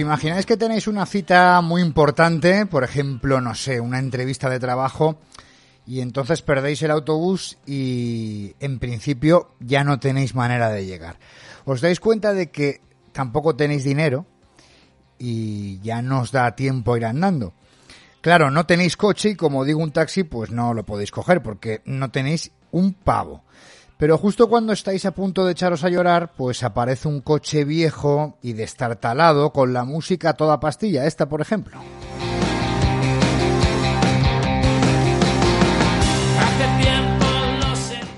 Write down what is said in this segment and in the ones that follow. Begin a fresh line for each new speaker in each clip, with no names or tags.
¿Os imagináis que tenéis una cita muy importante, por ejemplo, no sé, una entrevista de trabajo, y entonces perdéis el autobús y en principio ya no tenéis manera de llegar? ¿Os dais cuenta de que tampoco tenéis dinero y ya no os da tiempo ir andando? Claro, no tenéis coche y como digo un taxi, pues no lo podéis coger porque no tenéis un pavo. Pero justo cuando estáis a punto de echaros a llorar, pues aparece un coche viejo y destartalado con la música toda pastilla, esta por ejemplo.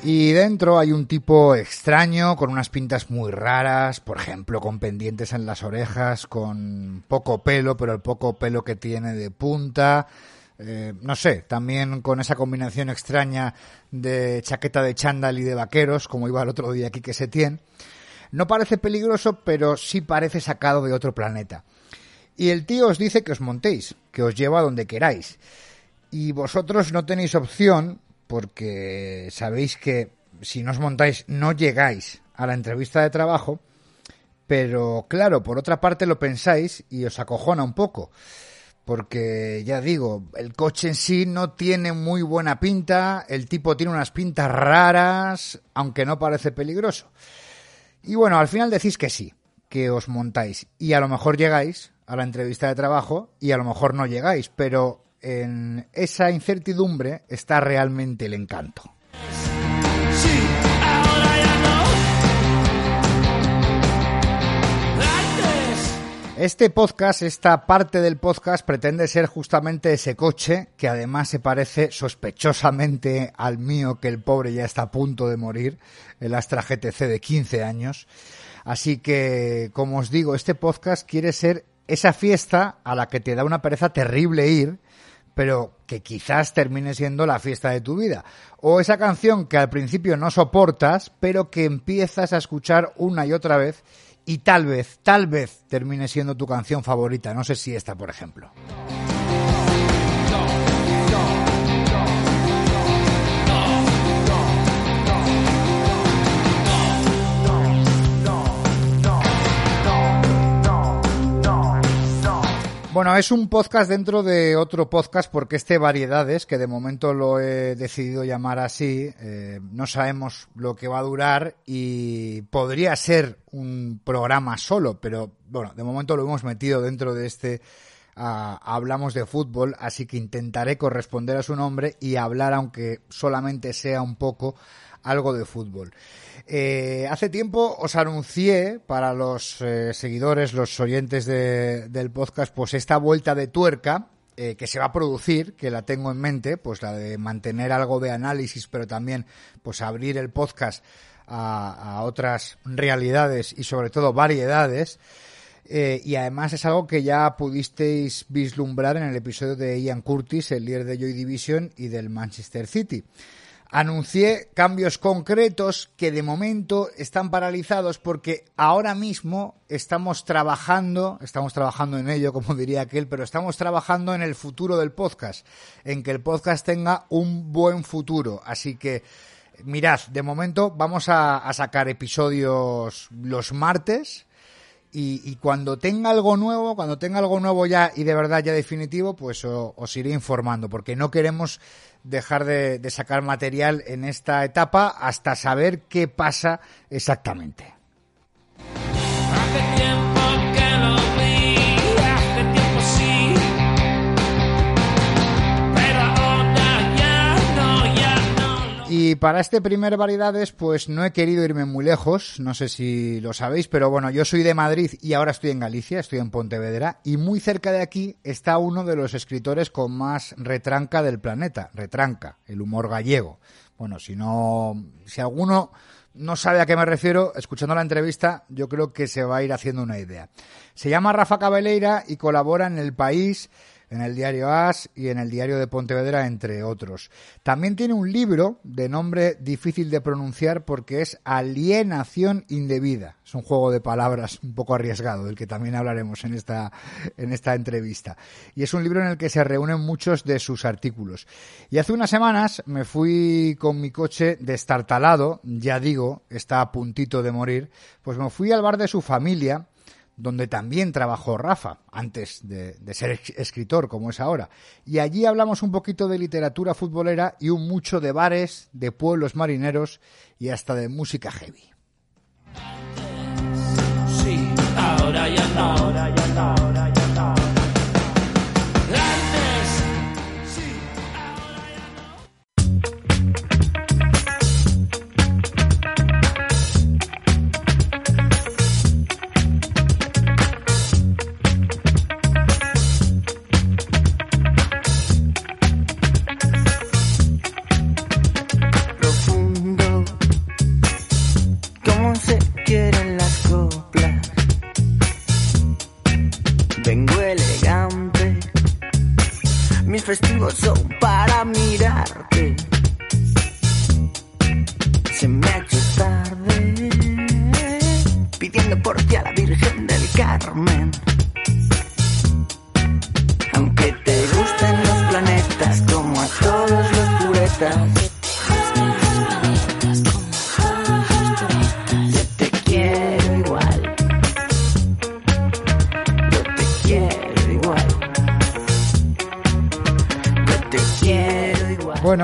Y dentro hay un tipo extraño, con unas pintas muy raras, por ejemplo, con pendientes en las orejas, con poco pelo, pero el poco pelo que tiene de punta, eh, no sé, también con esa combinación extraña de chaqueta de chándal y de vaqueros, como iba el otro día aquí que se tiene. No parece peligroso, pero sí parece sacado de otro planeta. Y el tío os dice que os montéis, que os lleva a donde queráis. Y vosotros no tenéis opción, porque sabéis que si no os montáis no llegáis a la entrevista de trabajo, pero claro, por otra parte lo pensáis y os acojona un poco porque ya digo, el coche en sí no tiene muy buena pinta, el tipo tiene unas pintas raras, aunque no parece peligroso. Y bueno, al final decís que sí, que os montáis y a lo mejor llegáis a la entrevista de trabajo y a lo mejor no llegáis, pero en esa incertidumbre está realmente el encanto. Este podcast, esta parte del podcast pretende ser justamente ese coche que además se parece sospechosamente al mío que el pobre ya está a punto de morir, el Astra GTC de 15 años. Así que, como os digo, este podcast quiere ser esa fiesta a la que te da una pereza terrible ir, pero que quizás termine siendo la fiesta de tu vida. O esa canción que al principio no soportas, pero que empiezas a escuchar una y otra vez y tal vez, tal vez termine siendo tu canción favorita. No sé si esta, por ejemplo. Bueno, es un podcast dentro de otro podcast porque este Variedades, que de momento lo he decidido llamar así, eh, no sabemos lo que va a durar y podría ser un programa solo, pero bueno, de momento lo hemos metido dentro de este Hablamos de fútbol, así que intentaré corresponder a su nombre y hablar, aunque solamente sea un poco, algo de fútbol. Eh, hace tiempo os anuncié para los eh, seguidores, los oyentes del podcast, pues esta vuelta de tuerca eh, que se va a producir, que la tengo en mente, pues la de mantener algo de análisis, pero también pues abrir el podcast a otras realidades y sobre todo variedades. y además es algo que ya pudisteis vislumbrar en el episodio de Ian Curtis, el líder de Joy Division y del Manchester City anuncié cambios concretos que de momento están paralizados porque ahora mismo estamos trabajando, estamos trabajando en ello, como diría aquel, pero estamos trabajando en el futuro del podcast, en que el podcast tenga un buen futuro. Así que, mirad, de momento vamos a, sacar episodios los martes. Y, cuando tenga algo nuevo, cuando tenga algo nuevo ya y de verdad ya definitivo, pues os iré informando, porque no queremos dejar de, sacar material en esta etapa hasta saber qué pasa exactamente. Y para este primer variedades, pues no he querido irme muy lejos, no sé si lo sabéis, pero bueno, yo soy de Madrid y ahora estoy en Galicia, estoy en Pontevedra, y muy cerca de aquí está uno de los escritores con más retranca del planeta, retranca, el humor gallego. Bueno, si no, si alguno no sabe a qué me refiero, escuchando la entrevista, yo creo que se va a ir haciendo una idea. Se llama Rafa Cabeleira y colabora en El País, en el diario AS y en el diario de Pontevedra, entre otros. También tiene un libro de nombre difícil de pronunciar porque es Alienación Indebida. Es un juego de palabras un poco arriesgado, del que también hablaremos en esta, en esta entrevista. Y es un libro en el que se reúnen muchos de sus artículos. Y hace unas semanas me fui con mi coche destartalado, ya digo, está a puntito de morir, pues me fui al bar de su familia, donde también trabajó Rafa, antes de, ser escritor como es ahora. Y allí hablamos un poquito de literatura futbolera y un mucho de bares, de pueblos marineros y hasta de música heavy. festivos son para mirarte. Se
me ha hecho tarde, pidiendo por ti a la Virgen del Carmen. Aunque te gusten los planetas como a todos los puretas.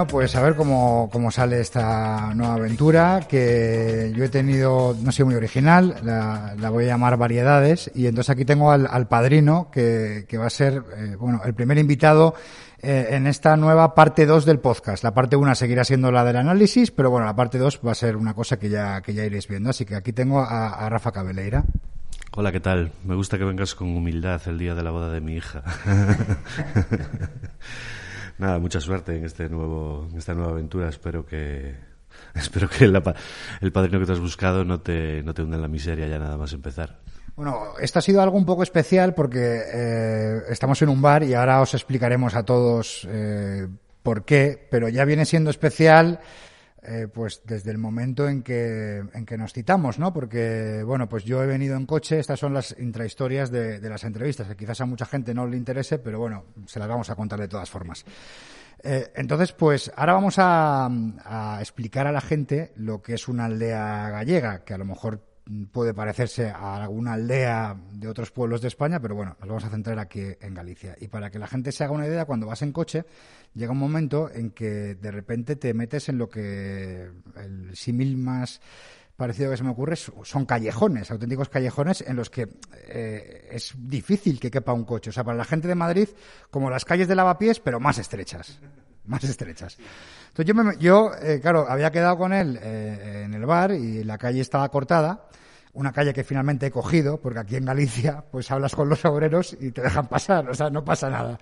Pues a ver cómo, cómo, sale esta nueva aventura, que yo he tenido, no sé, muy original, la, voy a llamar Variedades, y entonces aquí tengo al, al padrino, que, que, va a ser, eh, bueno, el primer invitado eh, en esta nueva parte 2 del podcast. La parte 1 seguirá siendo la del análisis, pero bueno, la parte 2 va a ser una cosa que ya, que ya iréis viendo, así que aquí tengo a, a Rafa Cabeleira.
Hola, ¿qué tal? Me gusta que vengas con humildad el día de la boda de mi hija. Nada, mucha suerte en este nuevo, en esta nueva aventura. Espero que, espero que el padrino que te has buscado no te, no te hunda en la miseria ya nada más empezar.
Bueno, esto ha sido algo un poco especial porque eh, estamos en un bar y ahora os explicaremos a todos eh, por qué, pero ya viene siendo especial eh, pues desde el momento en que, en que nos citamos, ¿no? Porque, bueno, pues yo he venido en coche, estas son las intrahistorias de, de las entrevistas, que quizás a mucha gente no le interese, pero bueno, se las vamos a contar de todas formas. Eh, entonces, pues ahora vamos a, a, explicar a la gente lo que es una aldea gallega, que a lo mejor puede parecerse a alguna aldea de otros pueblos de España, pero bueno, nos vamos a centrar aquí en Galicia. Y para que la gente se haga una idea, cuando vas en coche, llega un momento en que de repente te metes en lo que el símil más parecido que se me ocurre son callejones, auténticos callejones en los que eh, es difícil que quepa un coche. O sea, para la gente de Madrid, como las calles de lavapiés, pero más estrechas. Más estrechas. Entonces yo, me, yo eh, claro, había quedado con él eh, en el bar y la calle estaba cortada una calle que finalmente he cogido, porque aquí en Galicia, pues hablas con los obreros y te dejan pasar, o sea, no pasa nada.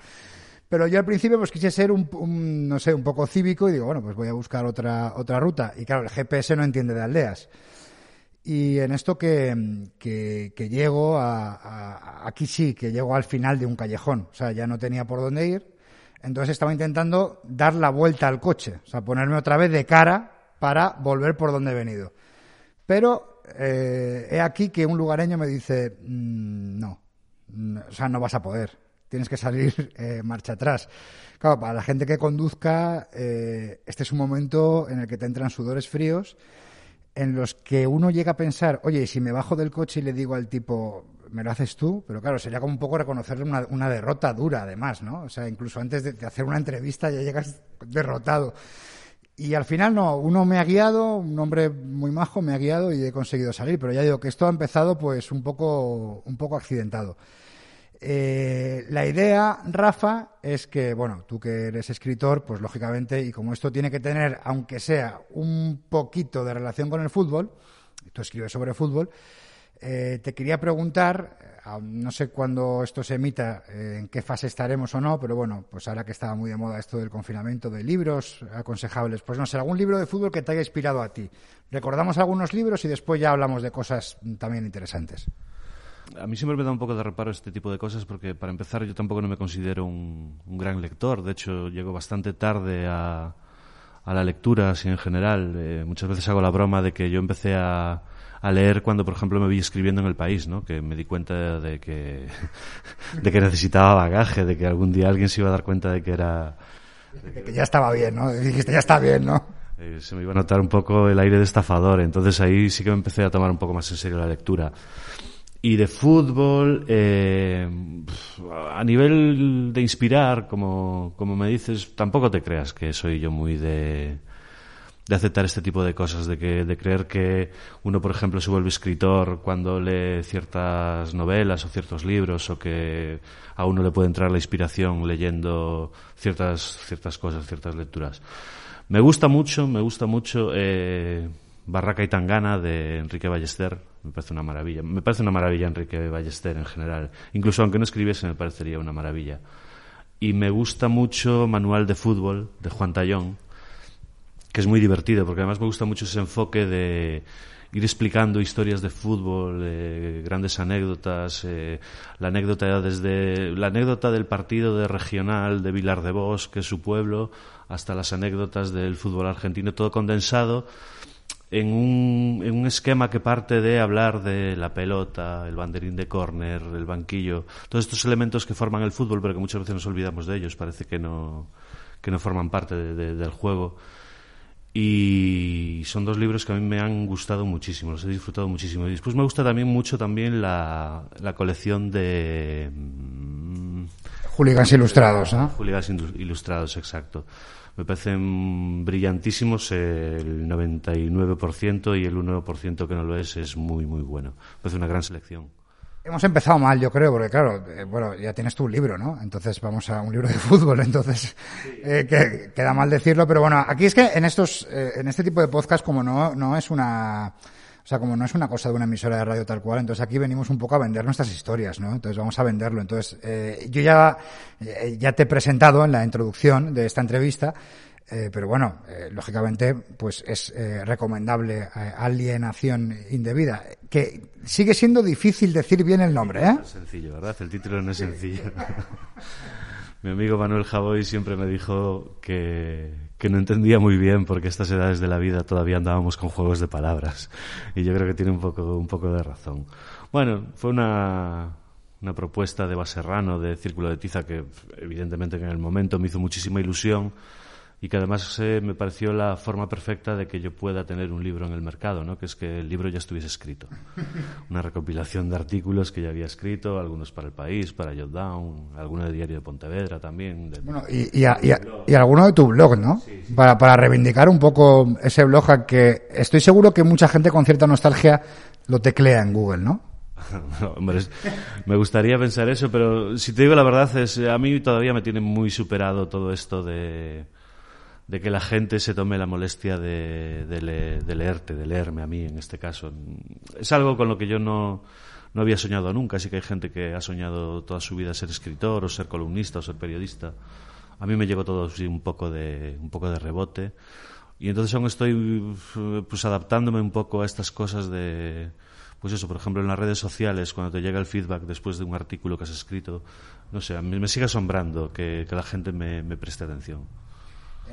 Pero yo al principio pues quise ser un, no sé, un poco cívico y digo, bueno, pues voy a buscar otra, otra ruta. Y claro, el GPS no entiende de aldeas. Y en esto que, que, llego a, aquí sí, que llego al final de un callejón. O sea, ya no tenía por dónde ir. Entonces estaba intentando dar la vuelta al coche. O sea, ponerme otra vez de cara para volver por donde he venido. Pero eh, he aquí que un lugareño me dice, mm, no, o sea, no vas a poder, tienes que salir eh, marcha atrás. Claro, para la gente que conduzca, eh, este es un momento en el que te entran sudores fríos, en los que uno llega a pensar, oye, si me bajo del coche y le digo al tipo, me lo haces tú, pero claro, sería como un poco reconocerle una, derrota dura, además, ¿no? O sea, incluso antes de hacer una entrevista ya llegas derrotado. Y al final no, uno me ha guiado, un hombre muy majo me ha guiado y he conseguido salir, pero ya digo que esto ha empezado pues un poco, un poco accidentado. Eh, la idea, Rafa, es que, bueno, tú que eres escritor, pues lógicamente, y como esto tiene que tener, aunque sea un poquito de relación con el fútbol, tú escribes sobre fútbol, eh, te quería preguntar, eh, no sé cuándo esto se emita, eh, en qué fase estaremos o no, pero bueno, pues ahora que estaba muy de moda esto del confinamiento de libros aconsejables, pues no sé, algún libro de fútbol que te haya inspirado a ti. Recordamos algunos libros y después ya hablamos de cosas también interesantes.
A mí siempre me da un poco de reparo este tipo de cosas porque, para empezar, yo tampoco no me considero un, gran lector. De hecho, llego bastante tarde a, la lectura, así en general. muchas veces hago la broma de que yo empecé a, a leer cuando, por ejemplo, me vi escribiendo en el país, ¿no? Que me di cuenta de que, de que necesitaba bagaje, de que algún día alguien se iba a dar cuenta de que era...
De que ya estaba bien, ¿no? Dijiste, ya está bien, ¿no?
Eh, se me iba a notar un poco el aire de estafador, entonces ahí sí que me empecé a tomar un poco más en serio la lectura. Y de fútbol, eh, a nivel de inspirar, como, como me dices, tampoco te creas que soy yo muy de, de aceptar este tipo de cosas, de, que, de creer que uno, por ejemplo, se vuelve escritor cuando lee ciertas novelas o ciertos libros, o que a uno le puede entrar la inspiración leyendo ciertas, ciertas cosas, ciertas lecturas. Me gusta mucho, me gusta mucho eh, Barraca y Tangana de Enrique Ballester, me parece una maravilla. Me parece una maravilla Enrique Ballester en general. Incluso aunque no escribiese, me parecería una maravilla. Y me gusta mucho Manual de Fútbol de Juan Tallón, que es muy divertido, porque además me gusta mucho ese enfoque de ir explicando historias de fútbol, grandes anécdotas, eh, la anécdota desde la anécdota del partido de regional de Vilar de Bosch, que es su pueblo, hasta las anécdotas del fútbol argentino, todo condensado en un, en un esquema que parte de hablar de la pelota, el banderín de córner, el banquillo, todos estos elementos que forman el fútbol, pero que muchas veces nos olvidamos de ellos, parece que no, que no forman parte del juego y son dos libros que a mí me han gustado muchísimo, los he disfrutado muchísimo. Y después me gusta también mucho también la, la colección de...
Mm, Hooligans Ilustrados, ¿no?
Hooligans Ilustrados, exacto. Me parecen brillantísimos el 99% y el 1% que no lo es es muy, muy bueno. Me parece una gran selección.
Hemos empezado mal, yo creo, porque claro, eh, bueno, ya tienes tu libro, ¿no? Entonces vamos a un libro de fútbol, entonces eh, que, queda mal decirlo, pero bueno, aquí es que en estos, eh, en este tipo de podcast, como no, no es una, o sea, como no es una cosa de una emisora de radio tal cual, entonces aquí venimos un poco a vender nuestras historias, ¿no? Entonces vamos a venderlo. Entonces, eh, yo ya, ya te he presentado en la introducción de esta entrevista eh, pero bueno, eh, lógicamente, pues es eh, recomendable alienación indebida, que sigue siendo difícil decir bien el nombre, ¿eh?
es sencillo, ¿verdad? El título no es sencillo. Mi amigo Manuel Javoy siempre me dijo que, que no entendía muy bien porque estas edades de la vida todavía andábamos con juegos de palabras. Y yo creo que tiene un poco, un poco de razón. Bueno, fue una, una propuesta de Baserrano, de Círculo de Tiza, que evidentemente en el momento me hizo muchísima ilusión y que además eh, me pareció la forma perfecta de que yo pueda tener un libro en el mercado, ¿no? que es que el libro ya estuviese escrito. Una recopilación de artículos que ya había escrito, algunos para El País, para Jotdown, alguno de Diario de Pontevedra también.
Bueno, y, y, alguno de tu blog, ¿no? Para, para reivindicar un poco ese blog que estoy seguro que mucha gente con cierta nostalgia lo teclea en Google, ¿no?
hombre, me gustaría pensar eso, pero si te digo la verdad, es, a mí todavía me tiene muy superado todo esto de de que la gente se tome la molestia de, de, leerte, de leerme a mí en este caso. Es algo con lo que yo no, no había soñado nunca. Sí que hay gente que ha soñado toda su vida ser escritor o ser columnista o ser periodista. A mí me llegó todo así un poco de, un poco de rebote. Y entonces aún estoy pues adaptándome un poco a estas cosas de, pues eso, por ejemplo, en las redes sociales, cuando te llega el feedback después de un artículo que has escrito, no sé, me sigue asombrando que, que la gente me, me preste atención.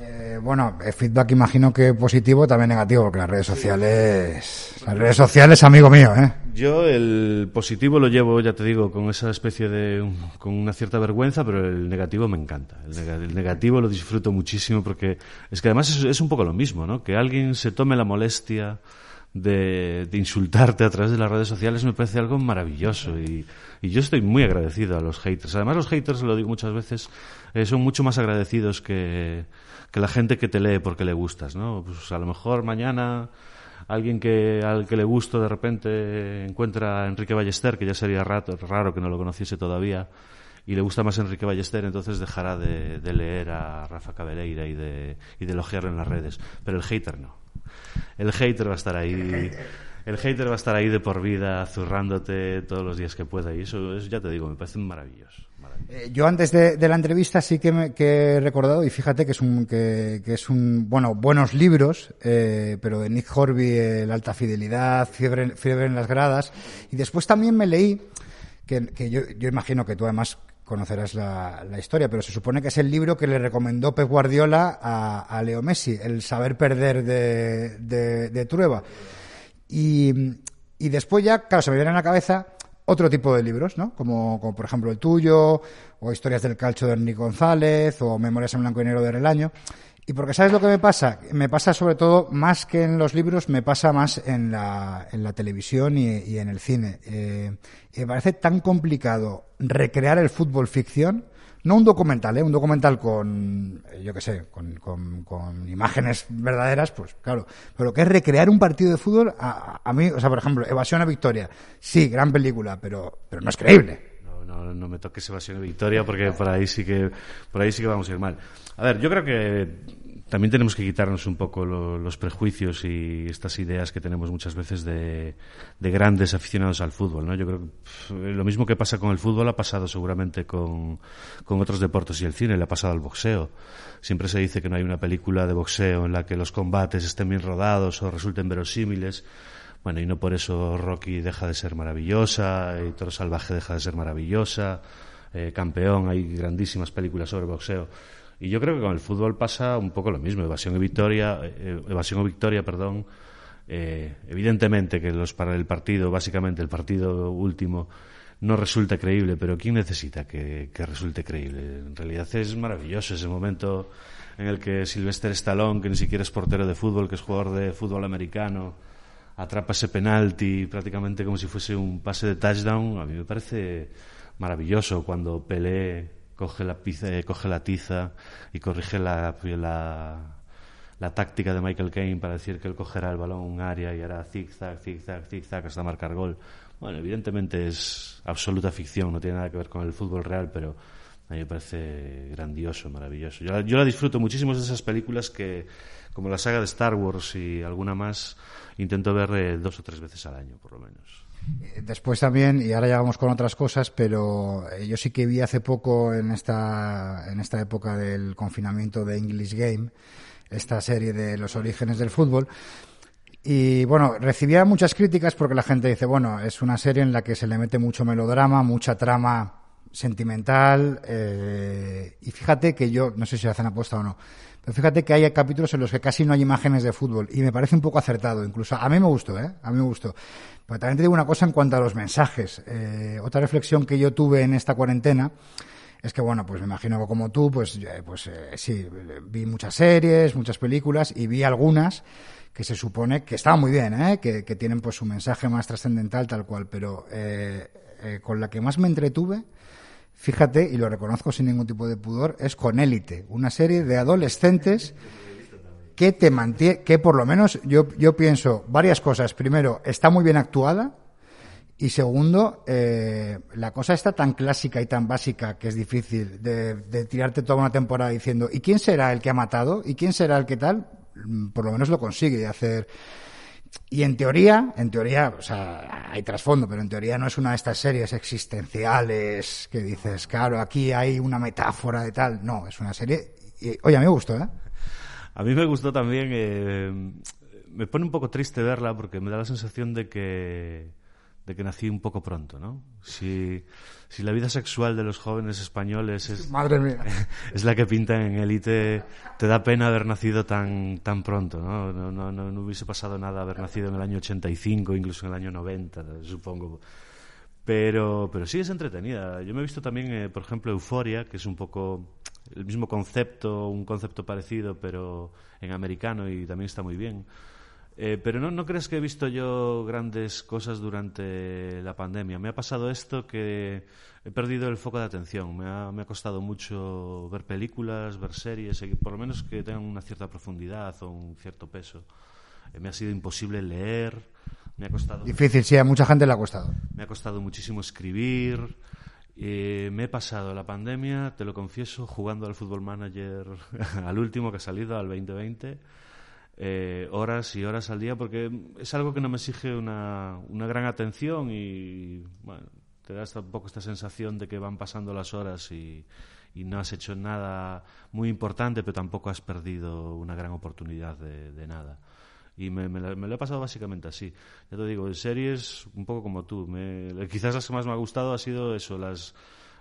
Eh, bueno, feedback imagino que positivo, también negativo, porque las redes sociales, las redes sociales, amigo mío, ¿eh?
Yo el positivo lo llevo, ya te digo, con esa especie de, con una cierta vergüenza, pero el negativo me encanta. El, negativo lo disfruto muchísimo porque es que además es, un poco lo mismo, ¿no? Que alguien se tome la molestia de, insultarte a través de las redes sociales me parece algo maravilloso y, yo estoy muy agradecido a los haters. Además los haters, lo digo muchas veces, eh, son mucho más agradecidos que que la gente que te lee porque le gustas, ¿no? Pues a lo mejor mañana alguien que al que le gusto de repente encuentra a Enrique Ballester, que ya sería raro que no lo conociese todavía, y le gusta más Enrique Ballester, entonces dejará de, leer a Rafa Cabeleira y de, y de elogiarlo en las redes. Pero el hater no. El hater va a estar ahí. El hater va a estar ahí de por vida, zurrándote todos los días que pueda. Y eso, eso ya te digo, me parece maravilloso.
Eh, yo antes de, la entrevista sí que, me, he recordado, y fíjate que es un, que, es un, bueno, buenos libros, eh, pero de Nick Horby, La alta fidelidad, Fiebre, Fiebre en las gradas, y después también me leí, que, yo, yo imagino que tú además conocerás la, historia, pero se supone que es el libro que le recomendó Pep Guardiola a, Leo Messi, El saber perder de, de, de Trueba. Y, y después ya, claro, se me viene a la cabeza otro tipo de libros, ¿no? Como, como, por ejemplo el tuyo, o Historias del Calcho de Ernie González, o Memorias en Blanco y Negro de Relaño. Y porque sabes lo que me pasa, me pasa sobre todo más que en los libros, me pasa más en la, en la televisión y, en el cine. Eh, me parece tan complicado recrear el fútbol ficción, no un documental, ¿eh? un documental con, yo qué sé, con, con, imágenes verdaderas, pues claro, pero que es recrear un partido de fútbol, a, a mí, o sea, por ejemplo, Evasión a Victoria, sí, gran película, pero, pero no es creíble
no, me toques evasión de victoria porque por ahí sí que por ahí sí que vamos a ir mal. A ver, yo creo que también tenemos que quitarnos un poco los prejuicios y estas ideas que tenemos muchas veces de, grandes aficionados al fútbol, ¿no? Yo creo que lo mismo que pasa con el fútbol ha pasado seguramente con, con otros deportes y el cine, le ha pasado al boxeo. Siempre se dice que no hay una película de boxeo en la que los combates estén bien rodados o resulten verosímiles. Bueno, y no por eso Rocky deja de ser maravillosa, y Toro Salvaje deja de ser maravillosa, eh, Campeón, hay grandísimas películas sobre boxeo. Y yo creo que con el fútbol pasa un poco lo mismo, evasión y victoria, eh, evasión o victoria, perdón. Eh, evidentemente que los para el partido, básicamente el partido último, no resulta creíble, pero ¿quién necesita que, que, resulte creíble? En realidad es maravilloso ese momento en el que Sylvester Stallone, que ni siquiera es portero de fútbol, que es jugador de fútbol americano, atrapa ese penalti prácticamente como si fuese un pase de touchdown, a mí me parece maravilloso cuando Pelé coge la, eh, coge la tiza y corrige la, la, táctica de Michael Caine para decir que él cogerá el balón un área y hará zigzag, zigzag, zigzag hasta marcar gol. Bueno, evidentemente es absoluta ficción, no tiene nada que ver con el fútbol real, pero a mí me parece grandioso, maravilloso. Yo yo la disfruto muchísimo de esas películas que, como la saga de Star Wars y alguna más, intento ver eh, dos o tres veces al año, por lo menos.
Eh, después también, y ahora ya vamos con otras cosas, pero eh, yo sí que vi hace poco en esta, en esta época del confinamiento de English Game, esta serie de los orígenes del fútbol. Y bueno, recibía muchas críticas porque la gente dice, bueno, es una serie en la que se le mete mucho melodrama, mucha trama sentimental. y fíjate que yo, no sé si hacen apuesta o no, pero fíjate que hay capítulos en los que casi no hay imágenes de fútbol y me parece un poco acertado, incluso a mí me gustó, ¿eh? A mí me gustó. Pero también te digo una cosa en cuanto a los mensajes. Eh, otra reflexión que yo tuve en esta cuarentena es que, bueno, pues me imagino que como tú, pues, pues eh, sí, vi muchas series, muchas películas y vi algunas que se supone que estaban muy bien, ¿eh? Que, que tienen pues su mensaje más trascendental tal cual, pero eh, eh con la que más me entretuve fíjate, y lo reconozco sin ningún tipo de pudor, es con Élite, una serie de adolescentes que te mantiene, que por lo menos yo, yo pienso varias cosas. Primero, está muy bien actuada. Y segundo, eh, la cosa está tan clásica y tan básica que es difícil de, de, tirarte toda una temporada diciendo ¿y quién será el que ha matado? ¿y quién será el que tal? Mm, por lo menos lo consigue hacer y en teoría, en teoría, o sea, hay trasfondo, pero en teoría no es una de estas series existenciales que dices, claro, aquí hay una metáfora de tal. No, es una serie. Oye, a mí me gustó, ¿eh?
A mí me gustó también. Eh, me pone un poco triste verla porque me da la sensación de que de que nací un poco pronto, ¿no? Si, si la vida sexual de los jóvenes españoles es,
Madre mía.
es la que pintan en élite, te da pena haber nacido tan, tan pronto, ¿no? No, no, no, hubiese pasado nada haber nacido en el año 85, incluso en el año 90, supongo. Pero, pero sí es entretenida. Yo me he visto también, eh, por ejemplo, Euforia, que es un poco el mismo concepto, un concepto parecido, pero en americano y también está muy bien. Eh, pero no, no crees que he visto yo grandes cosas durante la pandemia. Me ha pasado esto que he perdido el foco de atención. Me ha, me ha costado mucho ver películas, ver series, por lo menos que tengan una cierta profundidad o un cierto peso. Eh, me ha sido imposible leer. Me ha costado.
Difícil, sí, a mucha gente le ha costado.
Me ha costado muchísimo escribir. Eh, me he pasado la pandemia, te lo confieso, jugando al Fútbol Manager al último que ha salido, al 2020 eh, horas y horas al día porque es algo que no me exige una, una gran atención y bueno, te da un poco esta sensación de que van pasando las horas y, y, no has hecho nada muy importante, pero tampoco has perdido una gran oportunidad de, nada. Y me, me, lo he pasado básicamente así. Ya te digo, en series, un poco como tú. Me, quizás las que más me ha gustado ha sido eso, las,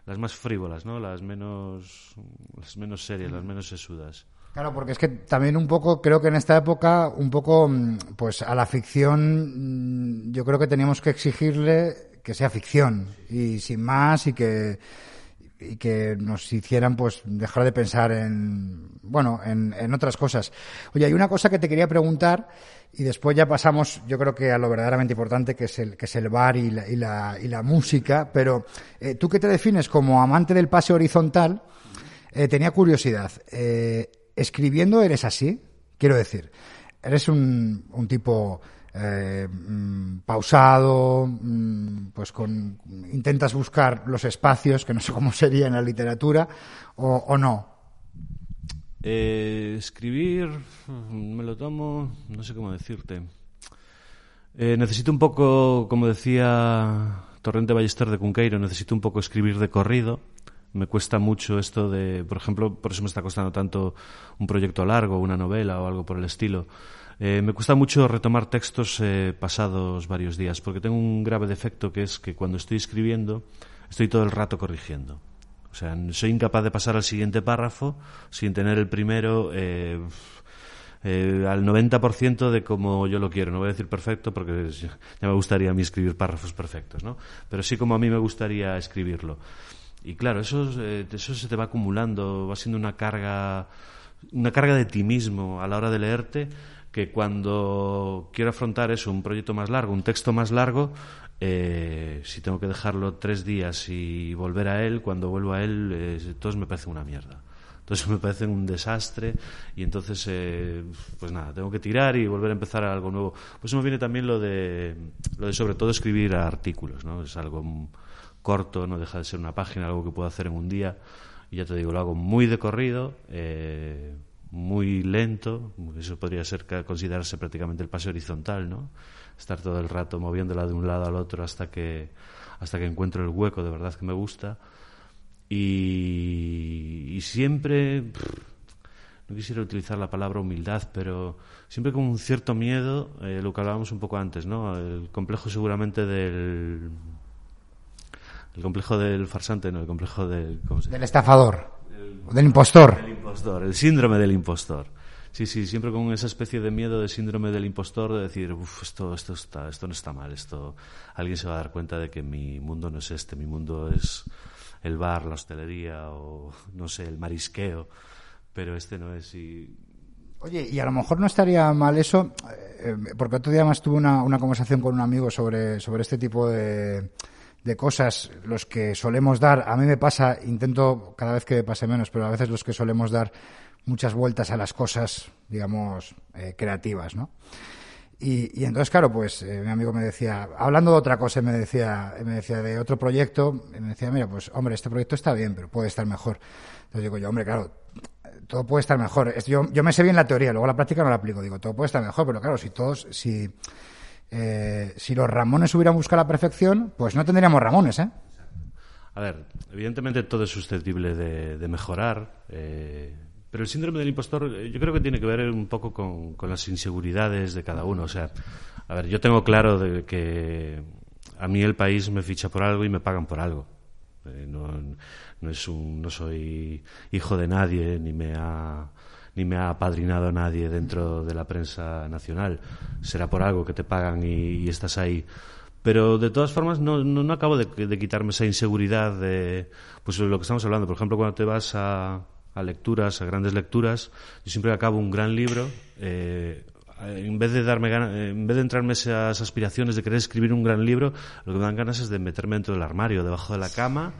las más frívolas, ¿no? Las menos, las menos serias, las menos sesudas.
Claro, porque es que también un poco, creo que en esta época, un poco, mm, pues a la ficción, mm, yo creo que teníamos que exigirle que sea ficción y sin más y que y que nos hicieran pues dejar de pensar en, bueno, en, en otras cosas. Oye, hay una cosa que te quería preguntar y después ya pasamos, yo creo que a lo verdaderamente importante que es el, que es el bar y la, y la, y la música, pero eh, tú que te defines como amante del pase horizontal, eh, tenía curiosidad. Eh, ¿Escribiendo eres así? Quiero decir, eres un, tipo eh, mm, pausado, mm, pues con intentas buscar los espacios que no sé cómo sería en la literatura o, o no.
Eh, escribir, me lo tomo, no sé cómo decirte. Eh, necesito un poco, como decía Torrente Ballester de Cunqueiro, necesito un poco escribir de corrido. Me cuesta mucho esto de, por ejemplo, por eso me está costando tanto un proyecto largo, una novela o algo por el estilo. Eh, me cuesta mucho retomar textos eh, pasados varios días, porque tengo un grave defecto que es que cuando estoy escribiendo estoy todo el rato corrigiendo. O sea, soy incapaz de pasar al siguiente párrafo sin tener el primero eh, eh, al 90% de como yo lo quiero. No voy a decir perfecto porque ya me gustaría a mí escribir párrafos perfectos, ¿no? Pero sí como a mí me gustaría escribirlo. Y claro, eso, eh, eso se te va acumulando, va siendo una carga, una carga de ti mismo a la hora de leerte que cuando quiero afrontar eso, un proyecto más largo, un texto más largo, eh, si tengo que dejarlo tres días y volver a él, cuando vuelvo a él, eh, todos me parecen una mierda. Entonces me parecen un desastre y entonces, eh, pues nada, tengo que tirar y volver a empezar algo nuevo. Pues eso me viene también lo de, lo de sobre todo escribir artículos, ¿no? Es algo corto, no deja de ser una página, algo que puedo hacer en un día. Y ya te digo, lo hago muy de corrido, eh, muy lento, eso podría ser considerarse prácticamente el pase horizontal, ¿no? Estar todo el rato moviéndola de un lado al otro hasta que hasta que encuentro el hueco de verdad que me gusta y, siempre no quisiera utilizar la palabra humildad, pero siempre con un cierto miedo, eh, lo que hablábamos un poco antes, ¿no? El complejo seguramente del el complejo del farsante, no, el complejo del
del estafador del impostor.
El impostor, el síndrome del impostor. Sí, sí, siempre con esa especie de miedo de síndrome del impostor, de decir, uff, esto, esto, está, esto no está mal, esto, alguien se va a dar cuenta de que mi mundo no es este, mi mundo es el bar, la hostelería o, no sé, el marisqueo, pero este no es. Y...
Oye, y a lo mejor no estaría mal eso, eh, porque otro día más tuve una, una conversación con un amigo sobre, sobre este tipo de de cosas los que solemos dar, a mí me pasa, intento cada vez que me pase menos, pero a veces los que solemos dar muchas vueltas a las cosas, digamos, eh, creativas, ¿no? Y, y, entonces, claro, pues eh, mi amigo me decía, hablando de otra cosa, me decía, me decía de otro proyecto, me decía, mira, pues hombre, este proyecto está bien, pero puede estar mejor. Entonces digo yo, hombre, claro, todo puede estar mejor. Yo, yo me sé bien la teoría, luego la práctica no la aplico. Digo, todo puede estar mejor, pero claro, si todos, si eh, si los Ramones hubieran buscado la perfección, pues no tendríamos Ramones, ¿eh?
A ver, evidentemente todo es susceptible de, mejorar, eh, pero el síndrome del impostor eh, yo creo que tiene que ver un poco con, las inseguridades de cada uno. O sea, a ver, yo tengo claro de que a mí el país me ficha por algo y me pagan por algo. Eh, no, es un, no soy hijo de nadie, ni me ha ni me ha apadrinado nadie dentro de la prensa nacional. Será por algo que te pagan y, y estás ahí. Pero de todas formas no, no, no acabo de, de, quitarme esa inseguridad de pues lo que estamos hablando. Por ejemplo, cuando te vas a, a lecturas, a grandes lecturas, yo siempre acabo un gran libro. Eh, en vez de darme ganas, en vez de entrarme esas aspiraciones de querer escribir un gran libro, lo que me dan ganas es de meterme dentro del armario, debajo de la cama,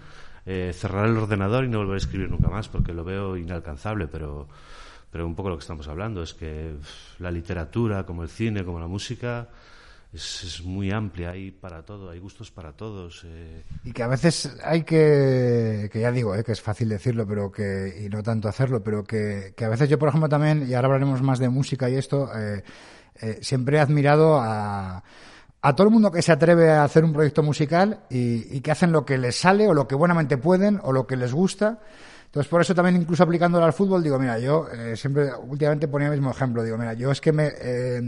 eh, cerrar el ordenador y no volver a escribir nunca más, porque lo veo inalcanzable, pero pero un poco lo que estamos hablando es que la literatura, como el cine, como la música, es, es muy amplia, hay para todo, hay gustos para todos. Eh.
Y que a veces hay que, que ya digo, eh, que es fácil decirlo, pero que, y no tanto hacerlo, pero que, que a veces yo, por ejemplo, también, y ahora hablaremos más de música y esto, eh, eh, siempre he admirado a, a todo el mundo que se atreve a hacer un proyecto musical y, y que hacen lo que les sale o lo que buenamente pueden o lo que les gusta. Entonces, por eso también, incluso aplicándolo al fútbol, digo, mira, yo eh, siempre, últimamente ponía el mismo ejemplo, digo, mira, yo es que me, eh,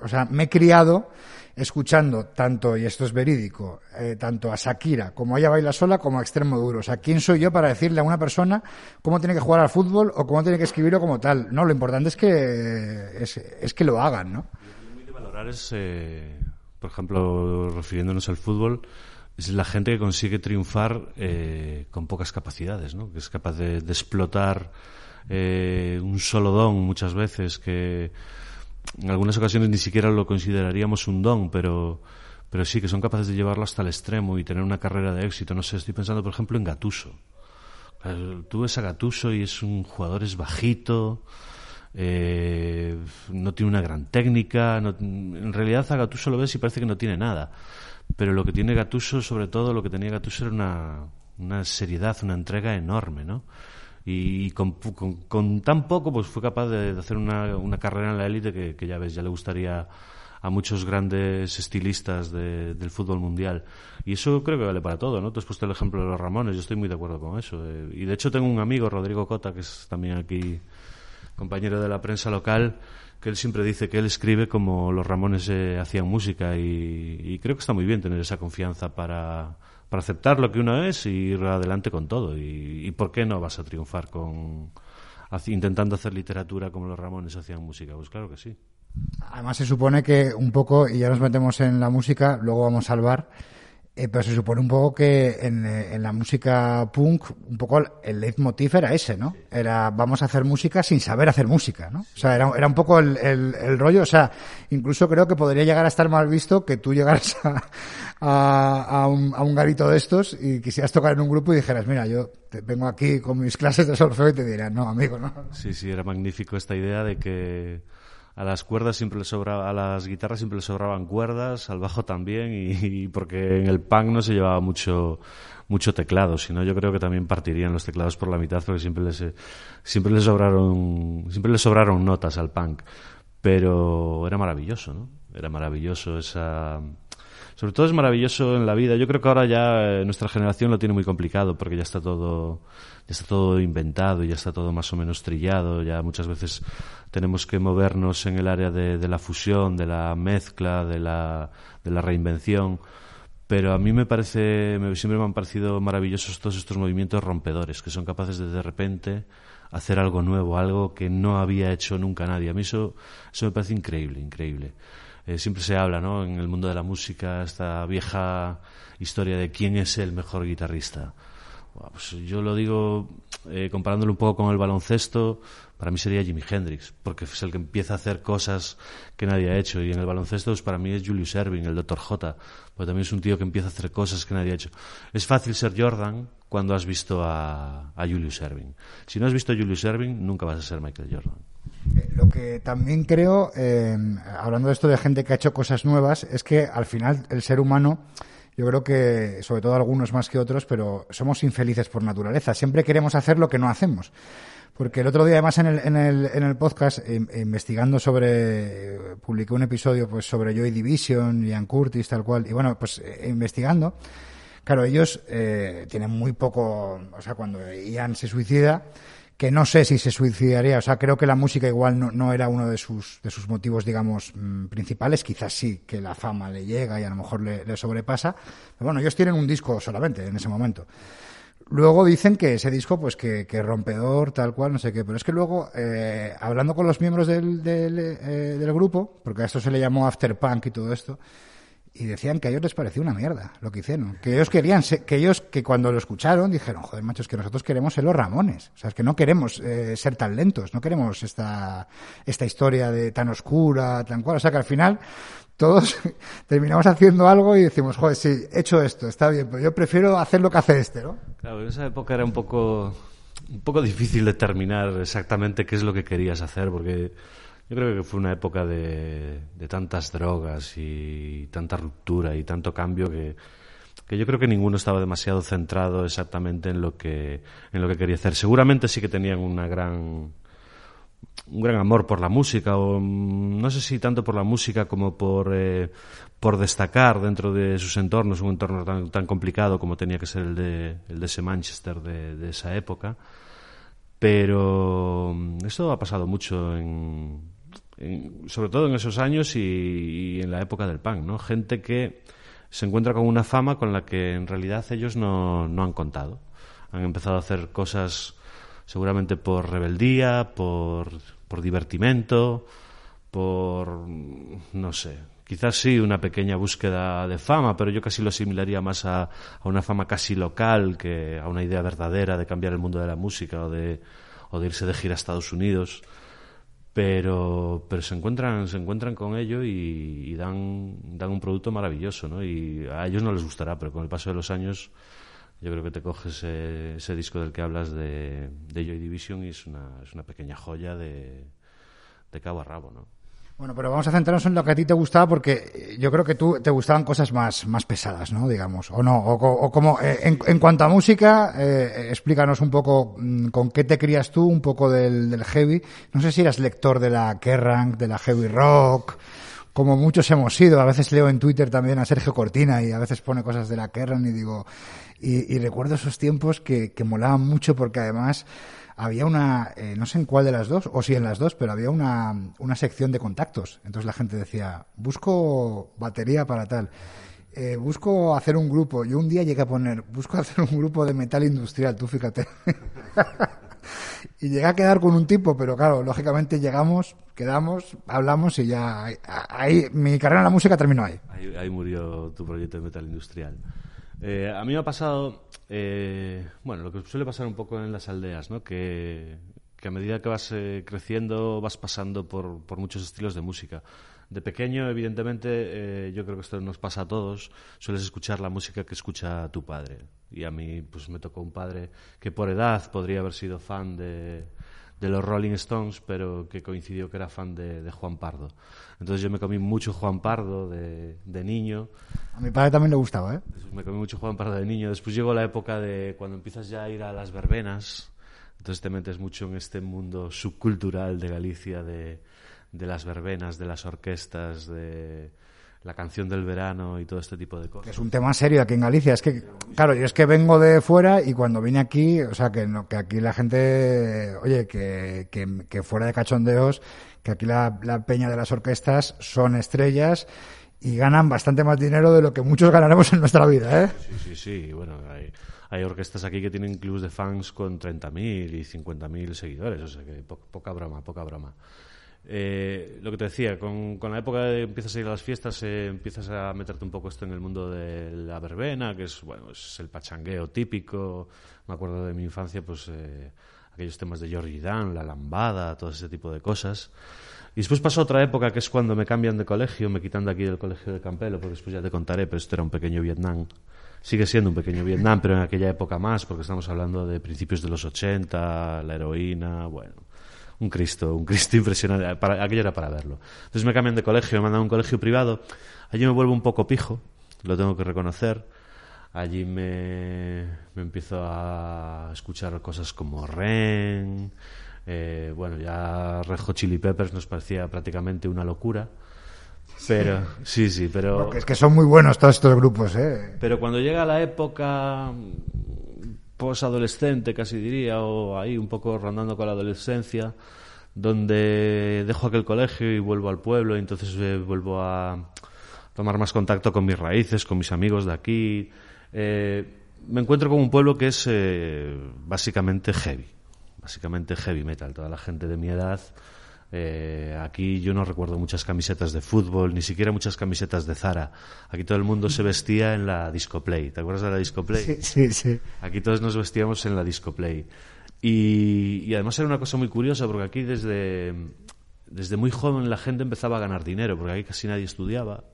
o sea, me he criado escuchando tanto, y esto es verídico, eh, tanto a Shakira como a ella baila sola como a extremo duro. O sea, ¿quién soy yo para decirle a una persona cómo tiene que jugar al fútbol o cómo tiene que escribirlo como tal? No, lo importante es que, es, es que lo hagan, ¿no?
Lo que valorar es, eh, por ejemplo, refiriéndonos al fútbol, es la gente que consigue triunfar eh, con pocas capacidades, ¿no? que es capaz de, explotar eh, un solo don muchas veces, que en algunas ocasiones ni siquiera lo consideraríamos un don, pero, pero sí que son capaces de llevarlo hasta el extremo y tener una carrera de éxito. No sé, estoy pensando, por ejemplo, en Gatuso. Tú ves a Gatuso y es un jugador es bajito, eh, no tiene una gran técnica. en realidad a Gatuso lo ves y parece que no tiene nada pero lo que tiene Gatuso, sobre todo, lo que tenía Gatuso era una, una seriedad, una entrega enorme, ¿no? Y, con, con, tan poco, pues fue capaz de, hacer una, una, carrera en la élite que, que, ya ves, ya le gustaría a muchos grandes estilistas del fútbol mundial. Y eso creo que vale para todo, ¿no? Tú has puesto el ejemplo de los Ramones, yo estoy muy de acuerdo con eso. Eh. y de hecho tengo un amigo, Rodrigo Cota, que es también aquí compañero de la prensa local, que él siempre dice que él escribe como los Ramones eh, hacían música y, creo que está muy bien tener esa confianza para, para aceptar lo que uno es y ir adelante con todo. Y, por qué no vas a triunfar con intentando hacer literatura como los Ramones hacían música? Pues claro que sí.
Además se supone que un poco, y ya nos metemos en la música, luego vamos al bar, eh, pero se supone un poco que en, eh, en, la música punk, un poco el leitmotiv era ese, ¿no? Era vamos a hacer música sin saber hacer música, ¿no? O sea, era, era un poco el, el, rollo, o sea, incluso creo que podría llegar a estar mal visto que tú llegaras a, a, un, a un garito de estos y quisieras tocar en un grupo y dijeras, mira, yo te vengo aquí con mis clases de solfeo y te dirían, no, amigo, no.
Sí, sí, era magnífico esta idea de que a las cuerdas siempre le sobraba, a las guitarras siempre le sobraban cuerdas, al bajo también, y, porque en el punk no se llevaba mucho, mucho teclado, sino yo creo que también partirían los teclados por la mitad porque siempre les, siempre les sobraron, siempre les sobraron notas al punk. Pero era maravilloso, ¿no? Era maravilloso esa, sobre todo es maravilloso en la vida. Yo creo que ahora ya eh, nuestra generación lo tiene muy complicado porque ya está todo, ya está todo inventado, ya está todo más o menos trillado. Ya muchas veces tenemos que movernos en el área de, la fusión, de la mezcla, de la, de la reinvención. Pero a mí me parece, siempre me han parecido maravillosos todos estos movimientos rompedores, que son capaces de de repente hacer algo nuevo, algo que no había hecho nunca nadie. A mí eso, eso me parece increíble, increíble. Eh, siempre se habla, ¿no? En el mundo de la música, esta vieja historia de quién es el mejor guitarrista. Pues yo lo digo eh, comparándolo un poco con el baloncesto, para mí sería Jimi Hendrix, porque es el que empieza a hacer cosas que nadie ha hecho. Y en el baloncesto, pues, para mí es Julius Erving, el Dr. J, porque también es un tío que empieza a hacer cosas que nadie ha hecho. Es fácil ser Jordan cuando has visto a, a Julius Erving. Si no has visto a Julius Erving, nunca vas a ser Michael Jordan.
Eh, lo que también creo, eh, hablando de esto de gente que ha hecho cosas nuevas, es que al final el ser humano yo creo que, sobre todo algunos más que otros, pero somos infelices por naturaleza. Siempre queremos hacer lo que no hacemos. Porque el otro día, además, en el, en el, en el podcast, investigando sobre, publiqué un episodio pues sobre Joy Division, Ian Curtis, tal cual, y bueno, pues eh, investigando, claro, ellos eh, tienen muy poco, o sea, cuando Ian se suicida, que no sé si se suicidaría, o sea, creo que la música igual no, no era uno de sus, de sus motivos, digamos, mm, principales, quizás sí, que la fama le llega y a lo mejor le, sobrepasa, pero bueno, ellos tienen un disco solamente en ese momento. Luego dicen que ese disco, pues que, que rompedor, tal cual, no sé qué. Pero es que luego, eh, hablando con los miembros del, del, eh, del, grupo, porque a esto se le llamó Afterpunk y todo esto, y decían que a ellos les parecía una mierda lo que hicieron. Que ellos querían, que ellos, que cuando lo escucharon, dijeron, joder, machos, que nosotros queremos ser los Ramones. O sea, es que no queremos eh, ser tan lentos, no queremos esta, esta historia de tan oscura, tan cual. O sea, que al final, todos terminamos haciendo algo y decimos, joder, sí, he hecho esto, está bien, pero yo prefiero hacer lo que hace este, ¿no?
Claro, en esa época era un poco, un poco difícil determinar exactamente qué es lo que querías hacer, porque yo creo que fue una época de, de tantas drogas y tanta ruptura y tanto cambio que, que yo creo que ninguno estaba demasiado centrado exactamente en lo que en lo que quería hacer. Seguramente sí que tenían una gran un gran amor por la música, o mm, no sé si tanto por la música como por, eh, por destacar dentro de sus entornos, un entorno tan, tan complicado como tenía que ser el de, el de ese Manchester de, de esa época. Pero mm, esto ha pasado mucho en, sobre todo en esos años y, y, en la época del punk, ¿no? Gente que se encuentra con una fama con la que en realidad ellos no, no han contado. Han empezado a hacer cosas seguramente por rebeldía, por, por divertimento, por, no sé, quizás sí una pequeña búsqueda de fama, pero yo casi lo asimilaría más a, a, una fama casi local que a una idea verdadera de cambiar el mundo de la música o de, o de irse de gira a Estados Unidos. Pero, pero se encuentran, se encuentran con ello y, dan, dan un producto maravilloso, ¿no? Y a ellos no les gustará, pero con el paso de los años yo creo que te coges ese, disco del que hablas de, de Joy Division y es una, es una pequeña joya de, de cabo a rabo, ¿no?
Bueno, pero vamos a centrarnos en lo que a ti te gustaba porque yo creo que tú te gustaban cosas más, más pesadas, ¿no? Digamos, o no, o, como eh, en, cuanto a música, eh, explícanos un poco mm, con qué te crías tú, un poco del, heavy. No sé si eras lector de la Kerrang, de la heavy rock, como muchos hemos sido. A veces leo en Twitter también a Sergio Cortina y a veces pone cosas de la Kerrang y digo, y, recuerdo esos tiempos que molaban mucho porque además había una, eh, no sé en cuál de las dos, o si en las dos, pero había una, una sección de contactos. Entonces la gente decía, busco batería para tal. Eh, busco hacer un grupo. Yo un día llegué a poner, busco hacer un grupo de metal industrial, tú fíjate. y llegué a quedar con un tipo, pero claro, lógicamente llegamos, quedamos, hablamos y ya ahí, mi carrera en la música terminó ahí.
Ahí, ahí murió tu proyecto de metal industrial. Eh, a mí me ha pasado, eh, bueno, lo que suele pasar un poco en las aldeas, ¿no? Que, a medida que vas eh, creciendo vas pasando por, por, muchos estilos de música. De pequeño, evidentemente, eh, yo creo que esto nos pasa a todos, sueles escuchar la música que escucha tu padre. Y a mí, pues me tocó un padre que por edad podría haber sido fan de, de los Rolling Stones, pero que coincidió que era fan de, de, Juan Pardo. Entonces yo me comí mucho Juan Pardo de, de, niño.
A mi padre también le gustaba, ¿eh?
Me comí mucho Juan Pardo de niño. Después llegó la época de cuando empiezas ya a ir a las verbenas, entonces te metes mucho en este mundo subcultural de Galicia, de, de las verbenas, de las orquestas, de la canción del verano y todo este tipo de cosas.
Que es un tema serio aquí en Galicia. Es que, claro, yo es que vengo de fuera y cuando vine aquí, o sea, que, no, que aquí la gente, oye, que, que, que fuera de cachondeos, que aquí la, la peña de las orquestas son estrellas y ganan bastante más dinero de lo que muchos ganaremos en nuestra vida, ¿eh?
Sí, sí, sí. Bueno, hay, hay orquestas aquí que tienen clubs de fans con 30.000 y 50.000 seguidores, o sea que po poca broma, poca broma. Eh, lo que te decía, con, con, la época de empiezas a ir a las fiestas, eh, empiezas a meterte un poco esto en el mundo de la verbena, que es bueno, es el pachangueo típico. Me acuerdo de mi infancia, pues eh, aquellos temas de Georgie Dan, la lambada, todo ese tipo de cosas. Y después pasó otra época que es cuando me cambian de colegio, me quitan de aquí del colegio de Campelo, porque después ya te contaré, pero esto era un pequeño Vietnam. Sigue siendo un pequeño Vietnam, pero en aquella época más, porque estamos hablando de principios de los 80, la heroína, bueno un Cristo, un Cristo impresionante. Para, aquello era para verlo. Entonces me cambian de colegio, me mandan a un colegio privado. Allí me vuelvo un poco pijo, lo tengo que reconocer. Allí me, me empiezo a escuchar cosas como Ren. Eh, bueno, ya Red Hot Chili Peppers nos parecía prácticamente una locura. Pero, sí, sí, pero.
Porque es que son muy buenos todos estos grupos, ¿eh?
Pero cuando llega la época posadolescente, casi diría, o ahí un poco rondando con la adolescencia, donde dejo aquel colegio y vuelvo al pueblo, y entonces eh, vuelvo a tomar más contacto con mis raíces, con mis amigos de aquí. Eh, me encuentro con un pueblo que es eh, básicamente heavy, básicamente heavy metal. Toda la gente de mi edad eh, aquí yo no recuerdo muchas camisetas de fútbol, ni siquiera muchas camisetas de Zara. Aquí todo el mundo se vestía en la disco play. ¿Te acuerdas de la disco play?
Sí, sí, sí.
Aquí todos nos vestíamos en la disco play. Y, y además era una cosa muy curiosa porque aquí desde, desde muy joven la gente empezaba a ganar dinero, porque aquí casi nadie estudiaba.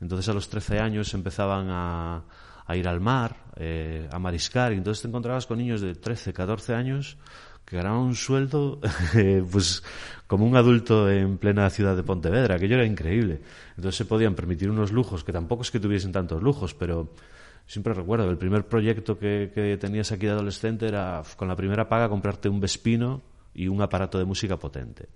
Entonces a los 13 años empezaban a, a ir al mar, eh, a mariscar, y entonces te encontrabas con niños de 13, 14 años que ganaba un sueldo eh, pues como un adulto en plena ciudad de Pontevedra, aquello era increíble. Entonces se podían permitir unos lujos, que tampoco es que tuviesen tantos lujos, pero siempre recuerdo, el primer proyecto que, que tenías aquí de adolescente era con la primera paga comprarte un Vespino y un aparato de música potente.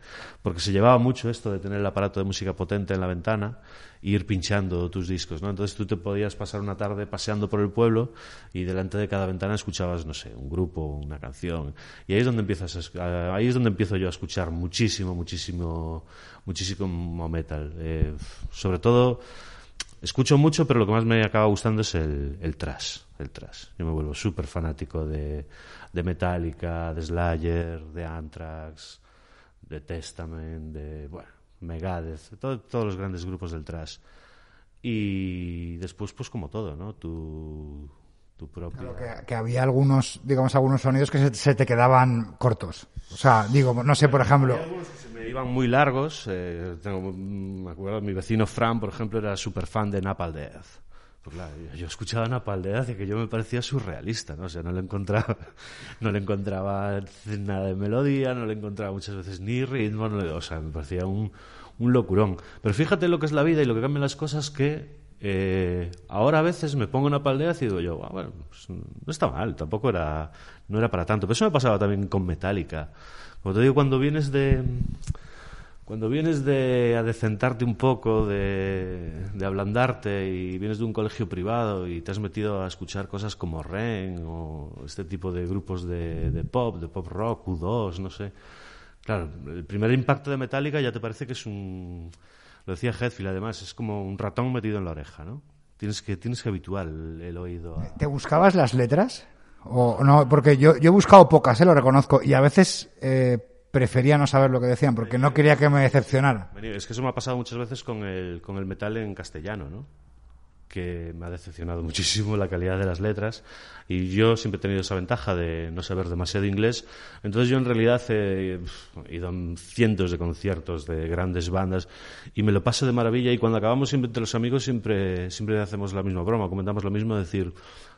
Porque se llevaba mucho esto de tener el aparato de música potente en la ventana e ir pinchando tus discos, ¿no? Entonces tú te podías pasar una tarde paseando por el pueblo y delante de cada ventana escuchabas, no sé, un grupo, una canción. Y ahí es donde empiezas a, ahí es donde empiezo yo a escuchar muchísimo, muchísimo, muchísimo metal. Eh, sobre todo escucho mucho, pero lo que más me acaba gustando es el, el trash, el trash. Yo me vuelvo súper fanático de de Metallica, de Slayer, de Anthrax, de Testament, de bueno, Megadeth, todos los grandes grupos del trash. Y después, pues como todo, ¿no? Tu, tu propio...
que, había algunos, digamos, algunos sonidos que se, te quedaban cortos. O sea, digo, no sé, por ejemplo...
algunos que se me iban muy largos. Eh, tengo, me acuerdo, mi vecino Fran, por ejemplo, era súper fan de Napalm Death. Pues yo escuchaba Napalm Death y que yo me parecía surrealista, ¿no? O sea, no le encontraba, no le encontraba nada de melodía, no le encontraba muchas veces ni ritmo, o sea, me parecía un, un locurón. Pero fíjate lo que es la vida y lo que cambian las cosas que eh, ahora a veces me pongo una paldea y digo yo, ah, bueno, pues no está mal, tampoco era, no era para tanto. Pero eso me pasaba también con Metallica. Como te digo, cuando vienes de cuando vienes de adecentarte un poco, de, de, ablandarte y vienes de un colegio privado y te has metido a escuchar cosas como Ren o este tipo de grupos de, pop, de pop rock, U2, no sé, Claro, el primer impacto de Metallica ya te parece que es un... Lo decía Hetfield, además, es como un ratón metido en la oreja, ¿no? Tienes que, tienes que habituar el, oído.
¿Te buscabas las letras? O no, porque yo, yo he buscado pocas, ¿eh? lo reconozco, y a veces eh, prefería no saber lo que decían, porque no quería que me decepcionara.
Es que eso me ha pasado muchas veces con el, con el metal en castellano, ¿no? que me ha decepcionado muchísimo la calidad de las letras y yo siempre he tenido esa ventaja de no saber demasiado inglés entonces yo en realidad he ido a cientos de conciertos de grandes bandas y me lo paso de maravilla y cuando acabamos siempre entre los amigos siempre, siempre hacemos la misma broma comentamos lo mismo decir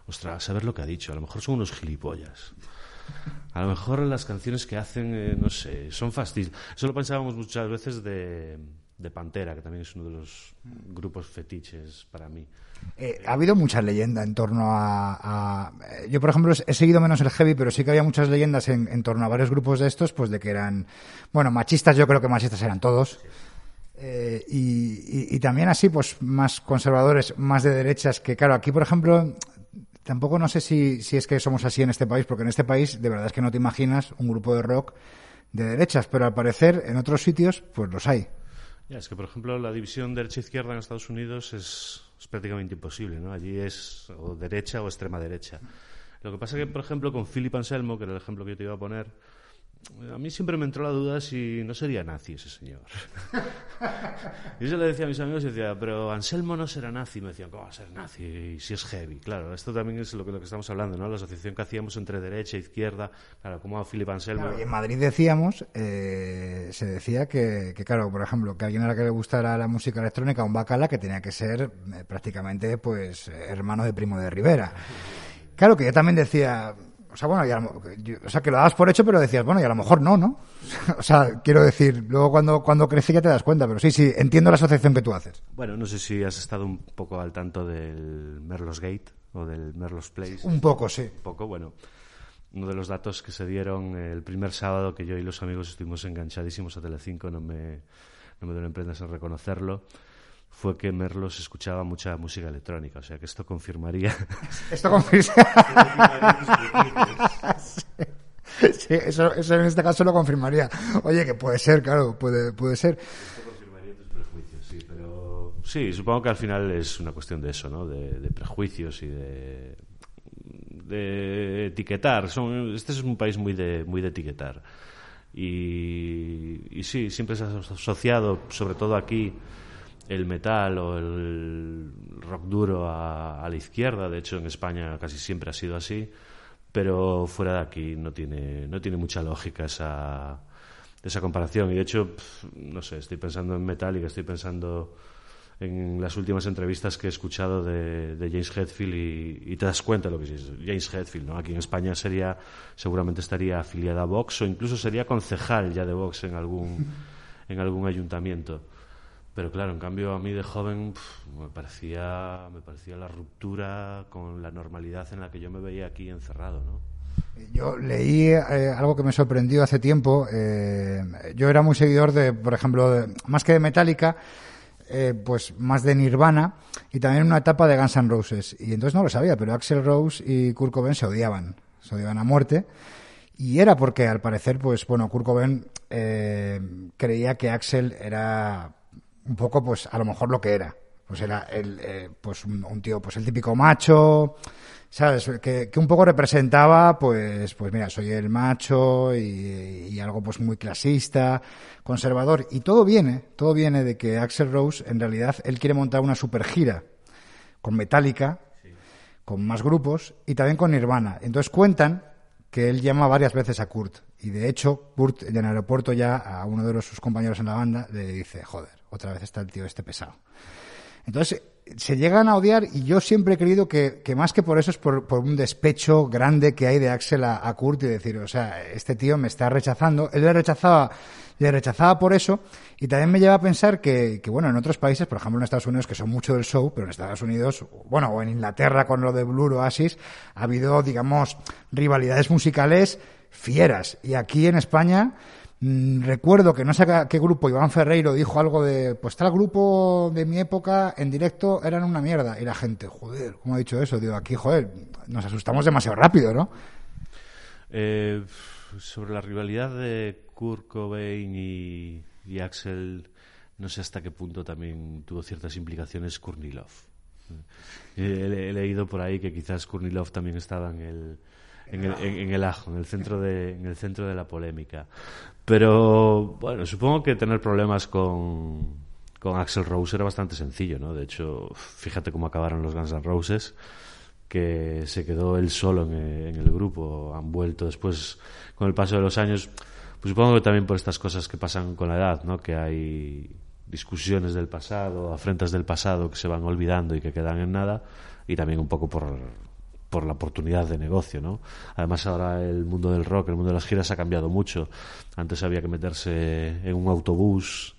ostras, saber lo que ha dicho a lo mejor son unos gilipollas a lo mejor las canciones que hacen, eh, no sé, son fastidios. Eso lo pensábamos muchas veces de, de Pantera, que también es uno de los grupos fetiches para mí.
Eh, ha habido mucha leyenda en torno a, Yo, por ejemplo, he seguido menos el heavy, pero sí que había muchas leyendas en, torno a varios grupos de estos, pues de que eran... Bueno, machistas, yo creo que machistas eran todos. Eh, y, también así, pues más conservadores, más de derechas, que claro, aquí, por ejemplo, tampoco no sé si, si es que somos así en este país, porque en este país de verdad es que no te imaginas un grupo de rock de derechas, pero al parecer en otros sitios, pues los hay.
Ya, es que, por ejemplo, la división derecha-izquierda en Estados Unidos es, prácticamente imposible, ¿no? Allí es o derecha o extrema derecha. Lo que pasa es que, por ejemplo, con Philip Anselmo, que era el ejemplo que yo te iba a poner, a mí siempre me entró la duda si no sería nazi ese señor. y yo le decía a mis amigos, y decía, pero Anselmo no será nazi. Me decían, ¿cómo va a ser nazi si es heavy? Claro, esto también es lo que, lo que estamos hablando, ¿no? La asociación que hacíamos entre derecha e izquierda, claro, como a Philip Anselmo.
y en Madrid decíamos, eh, se decía que, claro, por ejemplo, que alguien a la que le gustara la música electrónica, un bacala, que tenía que ser eh, prácticamente, pues, hermano de primo de Rivera. Claro que yo también decía, o sea, bueno, o sea, que lo dabas por hecho, pero decías, bueno, y a lo mejor no, ¿no? o sea, quiero decir, luego cuando, cuando crecí ya te das cuenta, pero sí, sí, entiendo la asociación que tú haces.
Bueno, no sé si has estado un poco al tanto del Merlos Gate o del Merlos Place.
Un poco, sí.
Un poco, bueno. Uno de los datos que se dieron el primer sábado que yo y los amigos estuvimos enganchadísimos a Telecinco, no me, no me duelen prendas en reconocerlo fue que Merlos escuchaba mucha música electrónica, o sea que esto confirmaría.
Esto confirmaría. sí, eso, eso, en este caso lo confirmaría. Oye, que puede ser, claro, puede, puede ser.
Esto confirmaría tus prejuicios, sí, pero sí, supongo que al final es una cuestión de eso, ¿no? De, prejuicios y de, de etiquetar. Son, este es un país muy de, muy de etiquetar. Y, y sí, siempre se ha asociado, sobre todo aquí, el metal o el rock duro a, la izquierda. De hecho, en España casi siempre ha sido así. Pero fuera de aquí no tiene, no tiene mucha lógica esa, esa comparación. Y de hecho, no sé, estoy pensando en metal y estoy pensando en las últimas entrevistas que he escuchado de, James Hetfield y, te das cuenta de lo que es James Hetfield, ¿no? Aquí en España sería, seguramente estaría afiliada a Vox o incluso sería concejal ya de Vox en algún, en algún ayuntamiento. Pero claro, en cambio a mí de joven me parecía me parecía la ruptura con la normalidad en la que yo me veía aquí encerrado, ¿no?
Yo leí eh, algo que me sorprendió hace tiempo. Eh, yo era muy seguidor de, por ejemplo, más que de Metallica, eh, pues más de Nirvana y también una etapa de Guns N' Roses. Y entonces no lo sabía, pero Axel Rose y Kurt Cobain se odiaban, se odiaban a muerte. Y era porque, al parecer, pues bueno, Kurt Cobain creía que Axel era un poco, pues a lo mejor lo que era. Pues era el, eh, pues un, tío, pues el típico macho, ¿sabes? Que, que, un poco representaba, pues, pues mira, soy el macho y, y, algo pues muy clasista, conservador. Y todo viene, todo viene de que Axel Rose, en realidad, él quiere montar una super gira con Metallica, con más grupos y también con Nirvana. Entonces cuentan que él llama varias veces a Kurt. Y de hecho, Kurt en el aeropuerto ya a uno de sus compañeros en la banda le dice, joder, otra vez está el tío este pesado. Entonces, se llegan a odiar y yo siempre he creído que, que más que por eso es por, por, un despecho grande que hay de Axel a, Kurt y decir, o sea, este tío me está rechazando. Él le rechazaba, le rechazaba por eso y también me lleva a pensar que, que, bueno, en otros países, por ejemplo en Estados Unidos, que son mucho del show, pero en Estados Unidos, bueno, o en Inglaterra con lo de Blue Oasis, ha habido, digamos, rivalidades musicales fieras. Y aquí en España, recuerdo que no sé qué grupo, Iván Ferreiro dijo algo de, pues tal grupo de mi época en directo eran una mierda. Y la gente, joder, ¿cómo ha dicho eso? Digo, aquí, joder, nos asustamos demasiado rápido, ¿no?
Eh, sobre la rivalidad de Kurt Cobain y, Axel, no sé hasta qué punto también tuvo ciertas implicaciones Kurnilov. Eh, he, leído por ahí que quizás Kurnilov también estaba en el, en el, en, el, ajo, en el centro de, en el centro de la polémica. Pero bueno, supongo que tener problemas con, con Axel Rose era bastante sencillo, ¿no? De hecho, fíjate cómo acabaron los Guns N' Roses, que se quedó él solo en, en el grupo. Han vuelto después, con el paso de los años, pues supongo que también por estas cosas que pasan con la edad, ¿no? Que hay discusiones del pasado, afrentas del pasado que se van olvidando y que quedan en nada, y también un poco por por la oportunidad de negocio, ¿no? Además ahora el mundo del rock, el mundo de las giras ha cambiado mucho. Antes había que meterse en un autobús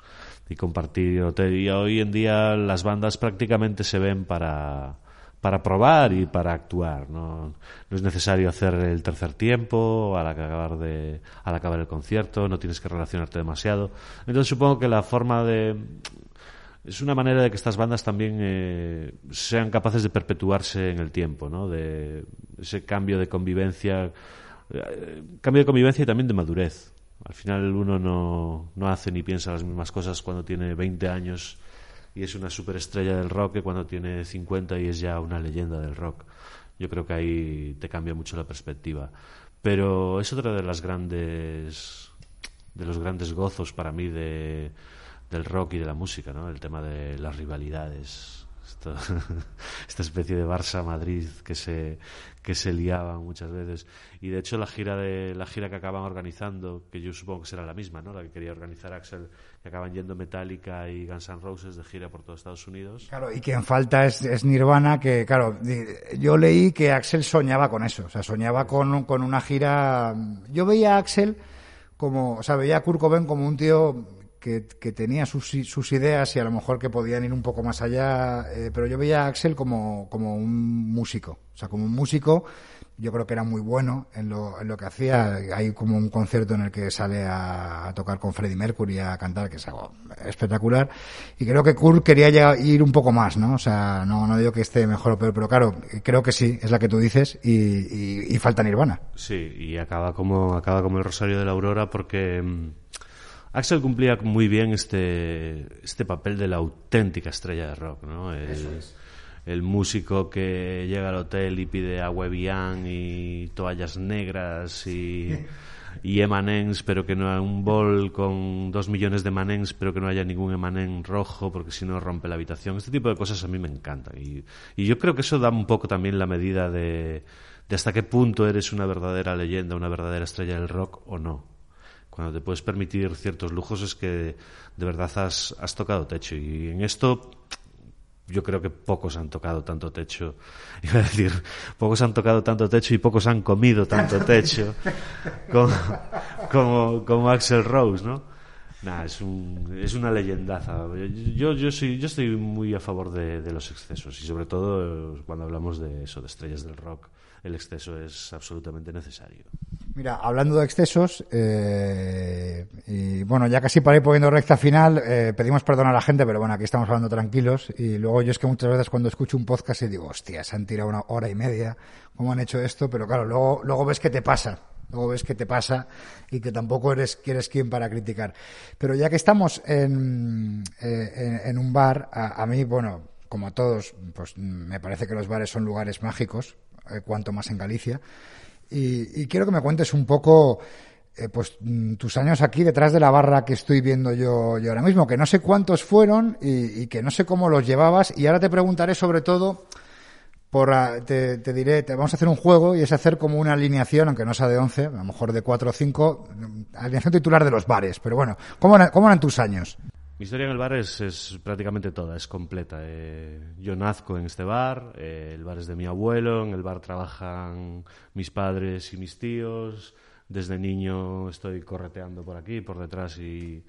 y compartir hotel y hoy en día las bandas prácticamente se ven para para probar y para actuar, ¿no? No es necesario hacer el tercer tiempo al acabar de al acabar el concierto, no tienes que relacionarte demasiado. Entonces supongo que la forma de es una manera de que estas bandas también eh, sean capaces de perpetuarse en el tiempo, ¿no? De ese cambio de convivencia, eh, cambio de convivencia y también de madurez. Al final uno no, no hace ni piensa las mismas cosas cuando tiene 20 años y es una superestrella del rock que cuando tiene 50 y es ya una leyenda del rock. Yo creo que ahí te cambia mucho la perspectiva. Pero es otra de las grandes de los grandes gozos para mí de del rock y de la música, ¿no? El tema de las rivalidades, esta especie de Barça-Madrid que se que se liaban muchas veces. Y de hecho la gira de la gira que acaban organizando que yo supongo que será la misma no la que quería organizar Axel que acaban yendo Metallica y Guns N' Roses de gira por todo Estados Unidos.
Claro y quien falta es, es Nirvana que claro yo leí que Axel soñaba con eso o sea soñaba con, con una gira. Yo veía a Axel como o sea veía a Kurt Cobain como un tío que, que tenía sus, sus, ideas y a lo mejor que podían ir un poco más allá, eh, pero yo veía a Axel como, como un músico, o sea, como un músico, yo creo que era muy bueno en lo, en lo que hacía. Hay como un concierto en el que sale a, a, tocar con Freddie Mercury a cantar, que es algo espectacular. Y creo que Kurt quería ir un poco más, ¿no? O sea, no, no digo que esté mejor o pero claro, creo que sí, es la que tú dices, y, y, y falta Nirvana.
Sí, y acaba como, acaba como el Rosario de la Aurora porque mm, Axel cumplía muy bien este, este papel de la auténtica estrella de rock, ¿no? El, el músico que llega al hotel y pide agua Evian y toallas negras y, y emanens, pero que no haya un bol con dos millones de emanens, pero que no haya ningún emanén rojo, porque si no rompe la habitación. Este tipo de cosas a mí me encantan. Y, y yo creo que eso da un poco también la medida de, de hasta qué punto eres una verdadera leyenda, una verdadera estrella del rock o no cuando te puedes permitir ciertos lujos es que de verdad has, has tocado techo. Y en esto yo creo que pocos han tocado tanto techo. Iba a decir, pocos han tocado tanto techo y pocos han comido tanto techo como, como, como Axel Rose, ¿no? Nah, es, un, es una leyendaza. Yo, yo, soy, yo estoy muy a favor de, de los excesos y sobre todo cuando hablamos de eso, de estrellas del rock, el exceso es absolutamente necesario.
Mira, hablando de excesos, eh, y bueno, ya casi para ir poniendo recta final, eh, pedimos perdón a la gente, pero bueno, aquí estamos hablando tranquilos. Y luego yo es que muchas veces cuando escucho un podcast y digo, hostia, se han tirado una hora y media, ¿cómo han hecho esto? Pero claro, luego, luego ves que te pasa, luego ves que te pasa y que tampoco eres, eres quien para criticar. Pero ya que estamos en, eh, en, en un bar, a, a mí, bueno, como a todos, pues me parece que los bares son lugares mágicos, eh, cuanto más en Galicia. Y, quiero que me cuentes un poco, eh, pues mm, tus años aquí detrás de la barra que estoy viendo yo, yo ahora mismo, que no sé cuántos fueron y, y que no sé cómo los llevabas. Y ahora te preguntaré sobre todo por, te, te, diré, te vamos a hacer un juego y es hacer como una alineación, aunque no sea de 11, a lo mejor de 4 o 5, alineación titular de los bares. Pero bueno, ¿cómo, cómo eran tus años?
Mi historia en el bar es, prácticamente toda, es completa. Eh, yo nazco en este bar, eh, el bar es de mi abuelo, en el bar trabajan mis padres y mis tíos. Desde niño estoy correteando por aquí, por detrás y,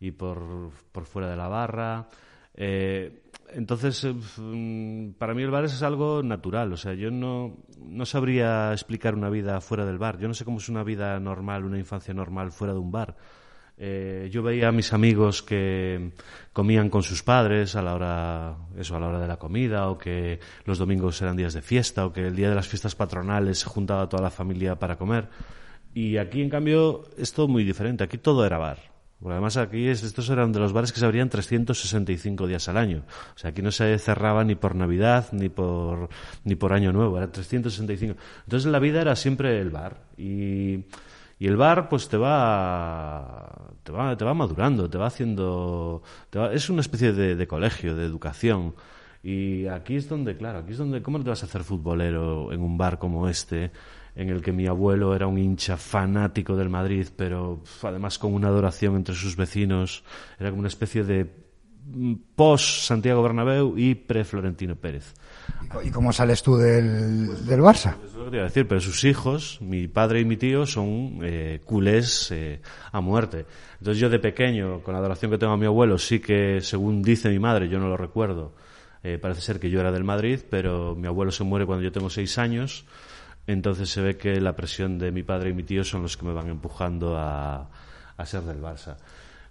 y por, por fuera de la barra. Eh, entonces, mm, para mí el bar es algo natural. O sea, yo no, no sabría explicar una vida fuera del bar. Yo no sé cómo es una vida normal, una infancia normal fuera de un bar. Eh, yo veía a mis amigos que comían con sus padres a la hora eso a la hora de la comida o que los domingos eran días de fiesta o que el día de las fiestas patronales se juntaba toda la familia para comer y aquí en cambio es muy diferente aquí todo era bar porque además aquí estos eran de los bares que se abrían 365 días al año. O sea, aquí no se cerraba ni por Navidad ni por, ni por Año Nuevo, era 365. Entonces la vida era siempre el bar. Y, y el bar pues te va, te va, te va madurando, te va haciendo... es una especie de, colegio, de educación. Y aquí es donde, claro, aquí es donde, ¿cómo te vas a hacer futbolero en un bar como este? en el que mi abuelo era un hincha fanático del Madrid, pero además con una adoración entre sus vecinos. Era como una especie de post Santiago Bernabéu y pre Florentino Pérez.
¿Y cómo sales tú del, del Barça?
Es lo que te iba a decir, pero sus hijos, mi padre y mi tío, son eh, culés eh, a muerte. Entonces yo de pequeño, con la adoración que tengo a mi abuelo, sí que, según dice mi madre, yo no lo recuerdo, eh, parece ser que yo era del Madrid, pero mi abuelo se muere cuando yo tengo seis años entonces se ve que la presión de mi padre y mi tío son los que me van empujando a, ser del Barça.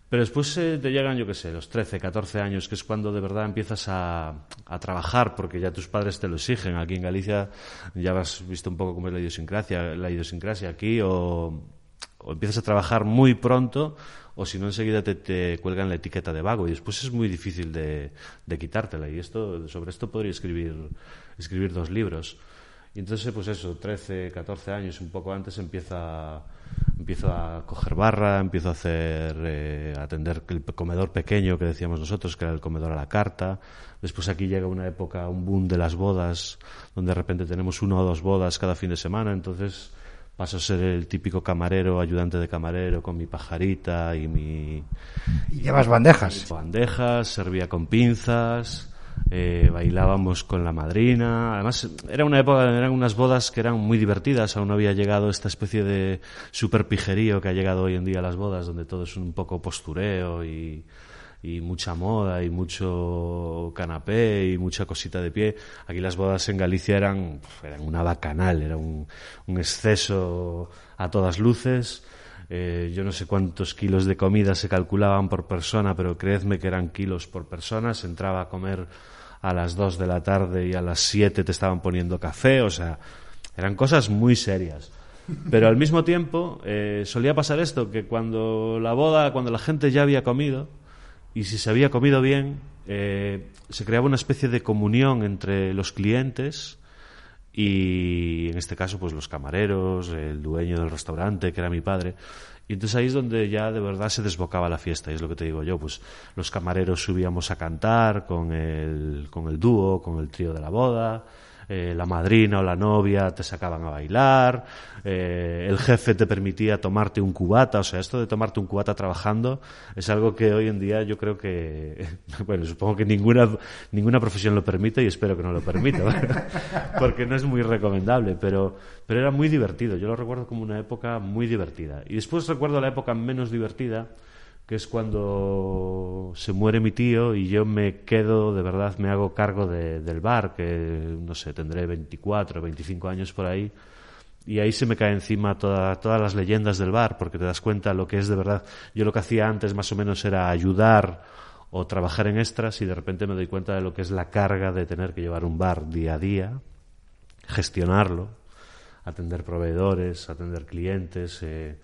Pero después eh, te llegan, yo qué sé, los 13, 14 años, que es cuando de verdad empiezas a, trabajar, porque ya tus padres te lo exigen. Aquí en Galicia ya has visto un poco cómo es la idiosincrasia, la idiosincrasia aquí, o, empiezas a trabajar muy pronto, o si no enseguida te, cuelgan la etiqueta de vago, y después es muy difícil de, de quitártela. Y esto, sobre esto podría escribir, escribir dos libros. Y entonces, pues eso, 13, 14 años, un poco antes, empieza, empiezo a coger barra, empiezo a hacer, eh, atender el comedor pequeño que decíamos nosotros, que era el comedor a la carta. Después aquí llega una época, un boom de las bodas, donde de repente tenemos una o dos bodas cada fin de semana, entonces paso a ser el típico camarero, ayudante de camarero, con mi pajarita y mi...
¿Y llevas bandejas?
Bandejas, servía con pinzas eh, bailábamos con la madrina. Además, era una época, eran unas bodas que eran muy divertidas. Aún no había llegado esta especie de super pijerío que ha llegado hoy en día a las bodas, donde todo es un poco postureo y, mucha moda y mucho canapé y mucha cosita de pie. Aquí las bodas en Galicia eran, eran una bacanal, era un, un exceso a todas luces. Eh, yo no sé cuántos kilos de comida se calculaban por persona, pero creedme que eran kilos por persona. Se entraba a comer a las 2 de la tarde y a las 7 te estaban poniendo café, o sea, eran cosas muy serias. Pero al mismo tiempo eh, solía pasar esto, que cuando la boda, cuando la gente ya había comido, y si se había comido bien, eh, se creaba una especie de comunión entre los clientes y en este caso pues los camareros, el dueño del restaurante, que era mi padre, y entonces ahí es donde ya de verdad se desbocaba la fiesta, y es lo que te digo yo, pues los camareros subíamos a cantar con el, con el dúo, con el trío de la boda, eh, la madrina o la novia te sacaban a bailar, eh, el jefe te permitía tomarte un cubata, o sea, esto de tomarte un cubata trabajando es algo que hoy en día yo creo que, bueno, supongo que ninguna, ninguna profesión lo permite y espero que no lo permita, porque no es muy recomendable, pero, pero era muy divertido, yo lo recuerdo como una época muy divertida. Y después recuerdo la época menos divertida, que es cuando se muere mi tío y yo me quedo, de verdad, me hago cargo del bar, que no sé, tendré 24, 25 años por ahí, y ahí se me cae encima todas las leyendas del bar, porque te das cuenta lo que es de verdad. Yo lo que hacía antes más o menos era ayudar o trabajar en extras y de repente me doy cuenta de lo que es la carga de tener que llevar un bar día a día, gestionarlo, atender proveedores, atender clientes, eh,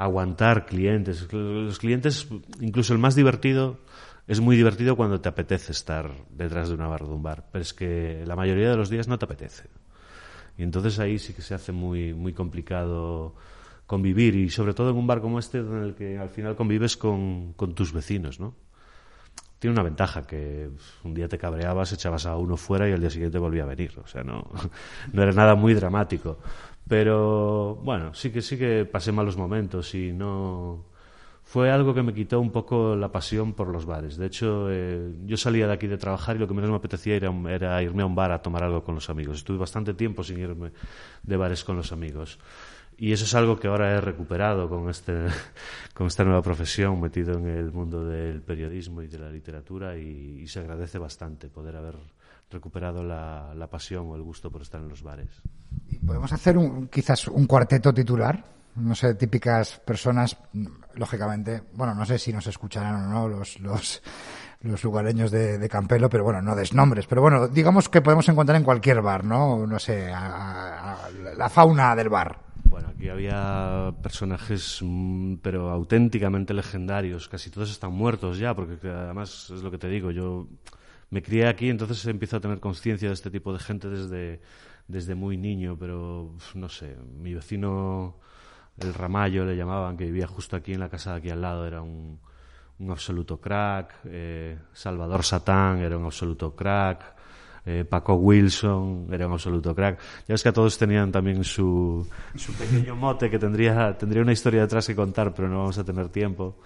aguantar clientes. Los clientes, incluso el más divertido, es muy divertido cuando te apetece estar detrás de una barra de un bar, pero es que la mayoría de los días no te apetece. Y entonces ahí sí que se hace muy, muy complicado convivir y sobre todo en un bar como este en el que al final convives con, con tus vecinos, ¿no? Tiene una ventaja que un día te cabreabas, echabas a uno fuera y al día siguiente volvía a venir. O sea, no, no era nada muy dramático. Pero bueno, sí que sí que pasé malos momentos y no fue algo que me quitó un poco la pasión por los bares. De hecho, eh, yo salía de aquí de trabajar y lo que menos me apetecía era, irme a un bar a tomar algo con los amigos. Estuve bastante tiempo sin irme de bares con los amigos. Y eso es algo que ahora he recuperado con, este, con esta nueva profesión, metido en el mundo del periodismo y de la literatura, y, se agradece bastante poder haber recuperado la, la, pasión o el gusto por estar en los bares.
¿Y podemos hacer un, quizás un cuarteto titular? No sé, típicas personas, lógicamente, bueno, no sé si nos escucharán o no los, los, los lugareños de, de, Campelo, pero bueno, no desnombres, pero bueno, digamos que podemos encontrar en cualquier bar, ¿no? No sé, a, a, la fauna del bar.
Bueno, aquí había personajes, mm, pero auténticamente legendarios. Casi todos están muertos ya, porque además es lo que te digo. Yo me crié aquí, entonces empiezo a tener conciencia de este tipo de gente desde, desde muy niño, pero no sé. Mi vecino, el Ramallo le llamaban, que vivía justo aquí en la casa de aquí al lado, era un, un absoluto crack. Eh, Salvador Satán era un absoluto crack. Eh, Paco Wilson era un absoluto crack. Ya ves que a todos tenían también su, su pequeño mote que tendría, tendría una historia detrás que contar, pero no vamos a tener tiempo.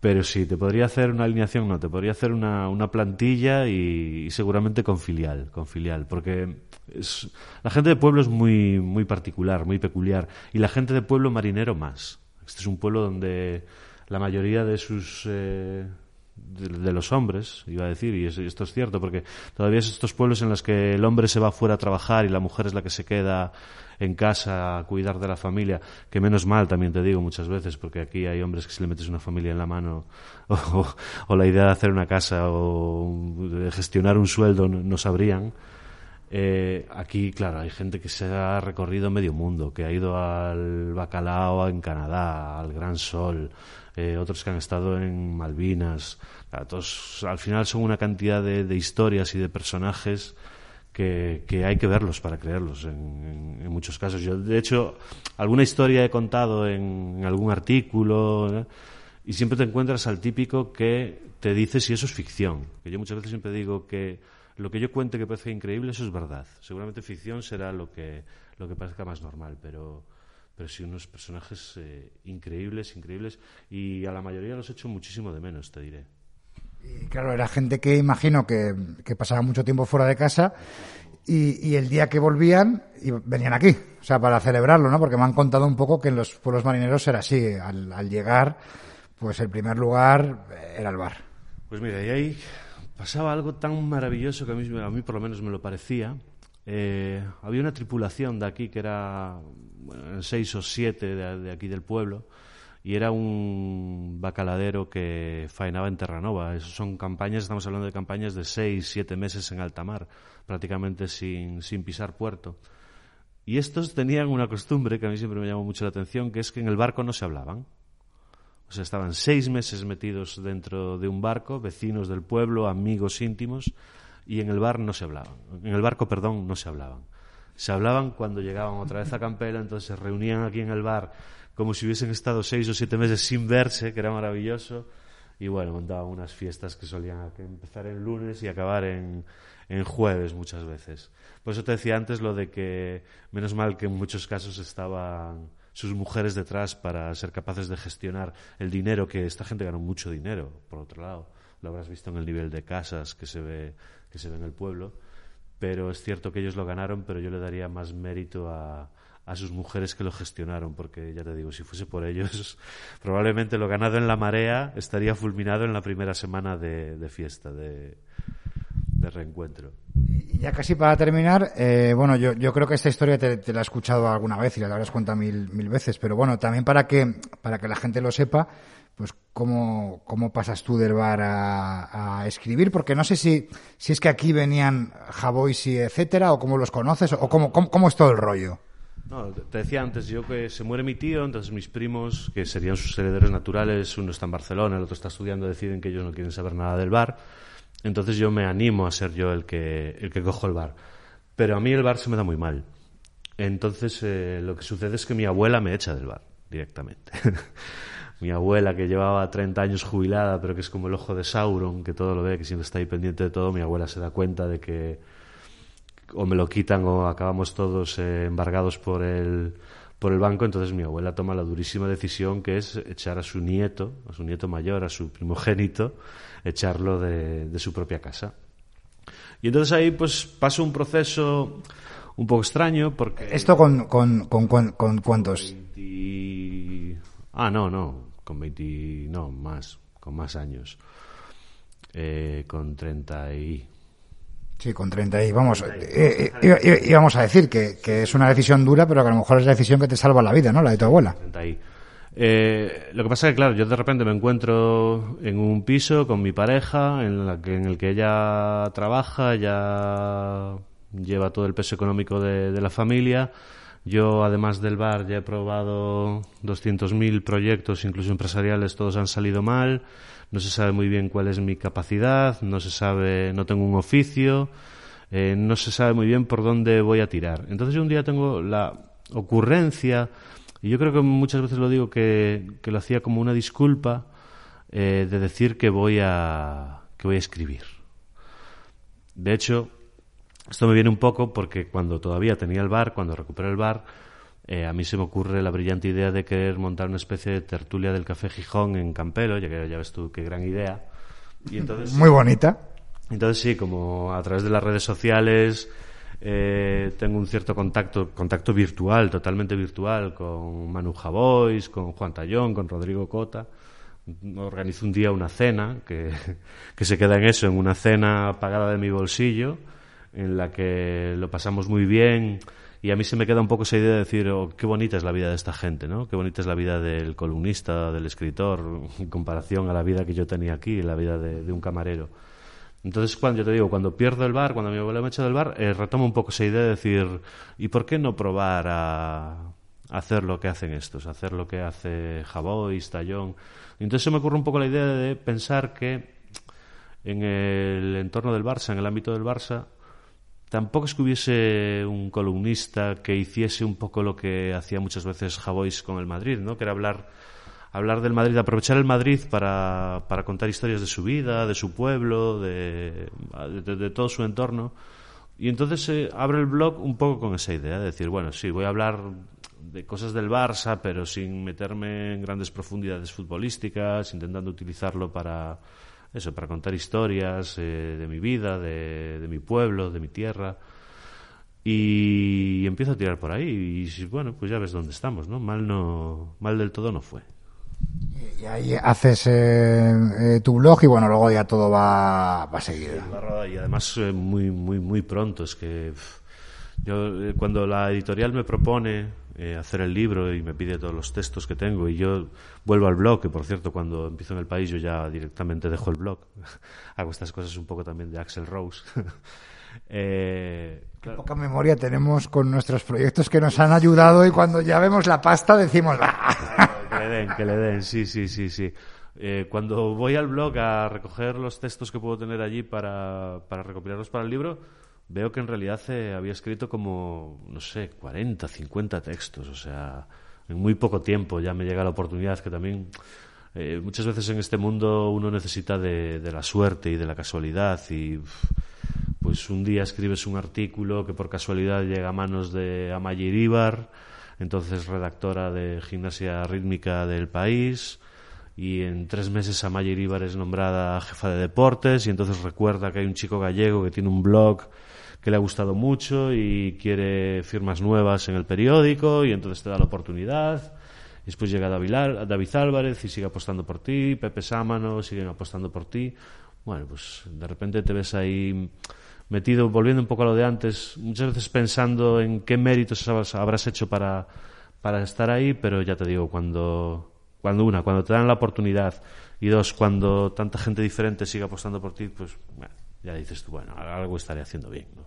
Pero sí, te podría hacer una alineación, no, te podría hacer una, una plantilla y, seguramente con filial, con filial, porque es, la gente de pueblo es muy, muy particular, muy peculiar, y la gente de pueblo marinero más. Este es un pueblo donde la mayoría de sus eh, de, los hombres, iba a decir, y esto es cierto, porque todavía es estos pueblos en los que el hombre se va fuera a trabajar y la mujer es la que se queda en casa a cuidar de la familia, que menos mal también te digo muchas veces, porque aquí hay hombres que si le metes una familia en la mano, o, la idea de hacer una casa o de gestionar un sueldo no, sabrían. Eh, aquí, claro, hay gente que se ha recorrido medio mundo, que ha ido al Bacalao en Canadá, al Gran Sol, eh, otros que han estado en Malvinas. Todos, al final son una cantidad de, historias y de personajes que, hay que verlos para creerlos en, muchos casos. Yo, de hecho, alguna historia he contado en, algún artículo y siempre te encuentras al típico que te dice si eso es ficción. Que yo muchas veces siempre digo que lo que yo cuente que parece increíble, eso es verdad. Seguramente ficción será lo que, lo que parezca más normal, pero pero sí unos personajes eh, increíbles, increíbles, y a la mayoría los echo muchísimo de menos, te diré.
Y claro, era gente que imagino que, que pasaba mucho tiempo fuera de casa y, y, el día que volvían y venían aquí, o sea, para celebrarlo, ¿no? Porque me han contado un poco que en los pueblos marineros era así, al, al llegar, pues el primer lugar era el bar.
Pues mira, y ahí pasaba algo tan maravilloso que a mí, a mí por lo menos me lo parecía. Eh, había una tripulación de aquí que era seis o siete de, aquí del pueblo, y era un bacaladero que faenaba en Terranova. Eso son campañas, estamos hablando de campañas de seis, siete meses en alta mar, prácticamente sin, sin pisar puerto. Y estos tenían una costumbre que a mí siempre me llamó mucho la atención, que es que en el barco no se hablaban. O sea, estaban seis meses metidos dentro de un barco, vecinos del pueblo, amigos íntimos, y en el bar no se hablaban. En el barco, perdón, no se hablaban se hablaban cuando llegaban otra vez a Campela, entonces se reunían aquí en el bar como si hubiesen estado seis o siete meses sin verse, que era maravilloso, y bueno, montaban unas fiestas que solían empezar en lunes y acabar en, en jueves muchas veces. Por eso te decía antes lo de que menos mal que en muchos casos estaban sus mujeres detrás para ser capaces de gestionar el dinero, que esta gente ganó mucho dinero, por otro lado. Lo habrás visto en el nivel de casas que se ve, que se ve en el pueblo pero es cierto que ellos lo ganaron, pero yo le daría más mérito a, a sus mujeres que lo gestionaron, porque ya te digo, si fuese por ellos, probablemente lo ganado en la marea estaría fulminado en la primera semana de, de fiesta, de, de, reencuentro.
Y ya casi para terminar, eh, bueno, yo, yo creo que esta historia te, te, la he escuchado alguna vez y la habrás contado mil, mil veces, pero bueno, también para que, para que la gente lo sepa, pues cómo, cómo pasas tú del bar a, a, escribir, porque no sé si, si es que aquí venían Javois y etcétera, o cómo los conoces, o cómo, cómo, cómo es todo el rollo.
No, te decía antes, yo que se muere mi tío, entonces mis primos, que serían sus herederos naturales, uno está en Barcelona, el otro está estudiando, deciden que ellos no quieren saber nada del bar. Entonces yo me animo a ser yo el que, el que cojo el bar. Pero a mí el bar se me da muy mal. Entonces eh, lo que sucede es que mi abuela me echa del bar directamente. mi abuela que llevaba 30 años jubilada, pero que es como el ojo de Sauron, que todo lo ve, que siempre está ahí pendiente de todo, mi abuela se da cuenta de que o me lo quitan o acabamos todos eh, embargados por el, por el banco, entonces mi abuela toma la durísima decisión que es echar a su nieto, a su nieto mayor, a su primogénito, echarlo de, de su propia casa. Y entonces ahí pues pasa un proceso un poco extraño porque...
¿Esto con, con, con, con cuántos?
Ah, no, no, con 20, no, más, con más años. Eh, con 30 y...
Sí, con 30 y vamos, eh, eh, íbamos a decir que, que, es una decisión dura, pero que a lo mejor es la decisión que te salva la vida, ¿no? La de tu abuela.
30 y. Eh, lo que pasa es que, claro, yo de repente me encuentro en un piso con mi pareja, en, la que, en el que ella trabaja, ya lleva todo el peso económico de, de la familia. Yo, además del bar, ya he probado 200.000 proyectos, incluso empresariales, todos han salido mal. No se sabe muy bien cuál es mi capacidad, no se sabe, no tengo un oficio, eh, no se sabe muy bien por dónde voy a tirar. Entonces yo un día tengo la ocurrencia, y yo creo que muchas veces lo digo que, que lo hacía como una disculpa, eh, de decir que voy a, que voy a escribir. De hecho, esto me viene un poco porque cuando todavía tenía el bar, cuando recuperé el bar, eh, a mí se me ocurre la brillante idea de querer montar una especie de tertulia del Café Gijón en Campelo, ya que ya ves tú qué gran idea.
Y entonces, Muy bonita.
Entonces sí, como a través de las redes sociales eh, tengo un cierto contacto, contacto virtual, totalmente virtual, con Manu Javois, con Juan Tallón, con Rodrigo Cota. Organizo un día una cena que, que se queda en eso, en una cena pagada de mi bolsillo en la que lo pasamos muy bien y a mí se me queda un poco esa idea de decir oh, qué bonita es la vida de esta gente, ¿no? Qué bonita es la vida del columnista, del escritor, en comparación a la vida que yo tenía aquí, la vida de, un camarero. Entonces, cuando yo te digo, cuando pierdo el bar, cuando mi abuela me echa del bar, eh, retomo un poco esa idea de decir, ¿y por qué no probar a, hacer lo que hacen estos, hacer lo que hace Javois, Tallón? Entonces se me ocurre un poco la idea de pensar que en el entorno del Barça, en el ámbito del Barça, tampoco es que hubiese un columnista que hiciese un poco lo que hacía muchas veces Javois con el Madrid, ¿no? Que era hablar, hablar del Madrid, aprovechar el Madrid para, para contar historias de su vida, de su pueblo, de, de, todo su entorno. Y entonces abre el blog un poco con esa idea, de decir, bueno, sí, voy a hablar de cosas del Barça, pero sin meterme en grandes profundidades futbolísticas, intentando utilizarlo para eso, para contar historias eh, de mi vida, de, mi pueblo, de mi tierra. Y empiezo a tirar por ahí y bueno, pues ya ves dónde estamos, ¿no? Mal no, mal del todo no fue.
Y ahí haces eh, eh, tu blog y bueno, luego ya todo va, va a seguir.
y además muy, muy, muy pronto. Es que yo cuando la editorial me propone eh, hacer el libro y me pide todos los textos que tengo y yo vuelvo al blog, que por cierto cuando empiezo en el país yo ya directamente dejo el blog. Hago estas cosas un poco también de Axel Rose.
eh, claro. Poca memoria tenemos con nuestros proyectos que nos han ayudado y cuando ya vemos la pasta decimos...
Que le den, que le den, sí, sí, sí, sí. Eh, cuando voy al blog a recoger los textos que puedo tener allí para, para recopilarlos para el libro, veo que en realidad eh, había escrito como, no sé, 40, 50 textos, o sea, en muy poco tiempo ya me llega la oportunidad que también eh, muchas veces en este mundo uno necesita de, de, la suerte y de la casualidad y pues un día escribes un artículo que por casualidad llega a manos de Amaya Iríbar, entonces redactora de gimnasia rítmica del país, y en tres meses Amaya Iríbar es nombrada jefa de deportes y entonces recuerda que hay un chico gallego que tiene un blog que le ha gustado mucho y quiere firmas nuevas en el periódico y entonces te da la oportunidad. Después llega David Álvarez y sigue apostando por ti, Pepe Sámano siguen apostando por ti. Bueno, pues de repente te ves ahí metido, volviendo un poco a lo de antes, muchas veces pensando en qué méritos habrás hecho para, para estar ahí, pero ya te digo, cuando, cuando una, cuando te dan la oportunidad y dos, cuando tanta gente diferente sigue apostando por ti, pues ya dices tú, bueno, algo estaré haciendo bien, ¿no?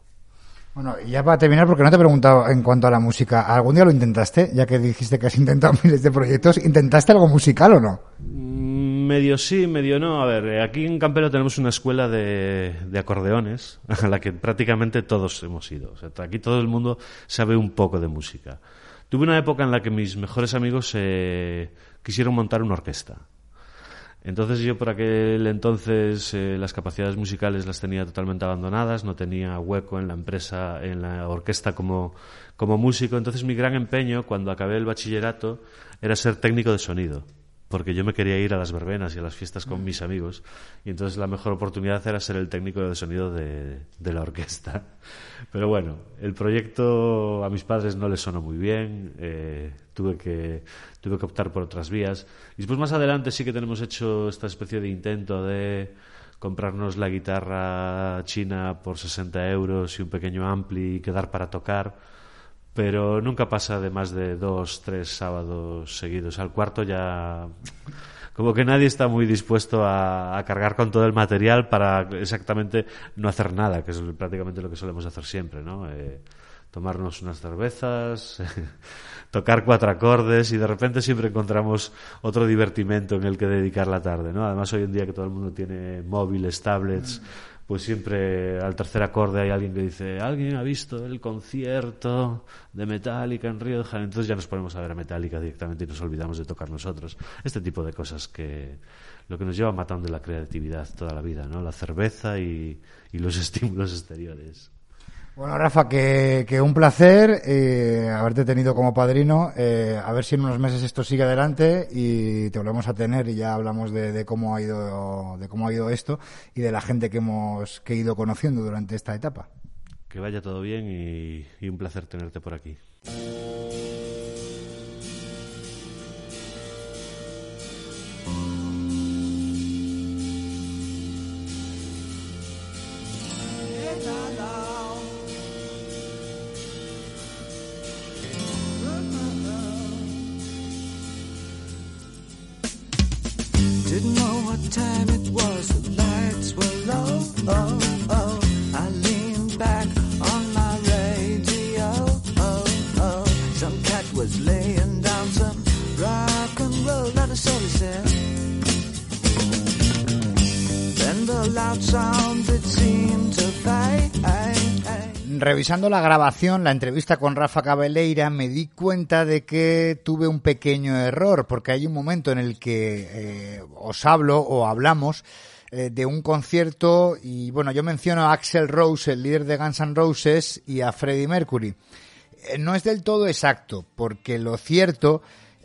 Bueno, y ya para terminar, porque no te he preguntado en cuanto a la música, ¿algún día lo intentaste? Ya que dijiste que has intentado miles de proyectos, ¿intentaste algo musical o no?
Mm, medio sí, medio no. A ver, aquí en Campero tenemos una escuela de, acordeones a la que prácticamente todos hemos ido. O sea, aquí todo el mundo sabe un poco de música. Tuve una época en la que mis mejores amigos eh, quisieron montar una orquesta. Entonces yo por aquel entonces eh, las capacidades musicales las tenía totalmente abandonadas, no tenía hueco en la empresa, en la orquesta como, como músico. Entonces mi gran empeño cuando acabé el bachillerato era ser técnico de sonido porque yo me quería ir a las verbenas y a las fiestas con mis amigos y entonces la mejor oportunidad era ser el técnico de sonido de, la orquesta. Pero bueno, el proyecto a mis padres no les sonó muy bien, eh, tuve, que, tuve que optar por otras vías y después más adelante sí que tenemos hecho esta especie de intento de comprarnos la guitarra china por 60 euros y un pequeño ampli y quedar para tocar pero nunca pasa de más de dos, tres sábados seguidos. Al cuarto ya como que nadie está muy dispuesto a, cargar con todo el material para exactamente no hacer nada, que es prácticamente lo que solemos hacer siempre, ¿no? Eh, tomarnos unas cervezas, tocar cuatro acordes y de repente siempre encontramos otro divertimento en el que dedicar la tarde, ¿no? Además hoy en día que todo el mundo tiene móviles, tablets, pues siempre al tercer acorde hay alguien que dice, ¿alguien ha visto el concierto de Metallica en Río de Janeiro? Entonces ya nos ponemos a ver a Metallica directamente y nos olvidamos de tocar nosotros. Este tipo de cosas que lo que nos lleva matando la creatividad toda la vida, ¿no? La cerveza y los estímulos exteriores.
Bueno, Rafa, que, un placer eh, haberte tenido como padrino. Eh, a ver si en unos meses esto sigue adelante y te volvemos a tener y ya hablamos de, cómo ha ido de cómo ha ido esto y de la gente que hemos que ido conociendo durante esta etapa.
Que vaya todo bien y un placer tenerte por aquí.
time Revisando la grabación, la entrevista con Rafa Cabeleira, me di cuenta de que tuve un pequeño error, porque hay un momento en el que eh, os hablo o hablamos eh, de un concierto y bueno, yo menciono a Axel Rose, el líder de Guns N' Roses, y a Freddie Mercury. Eh, no es del todo exacto, porque lo cierto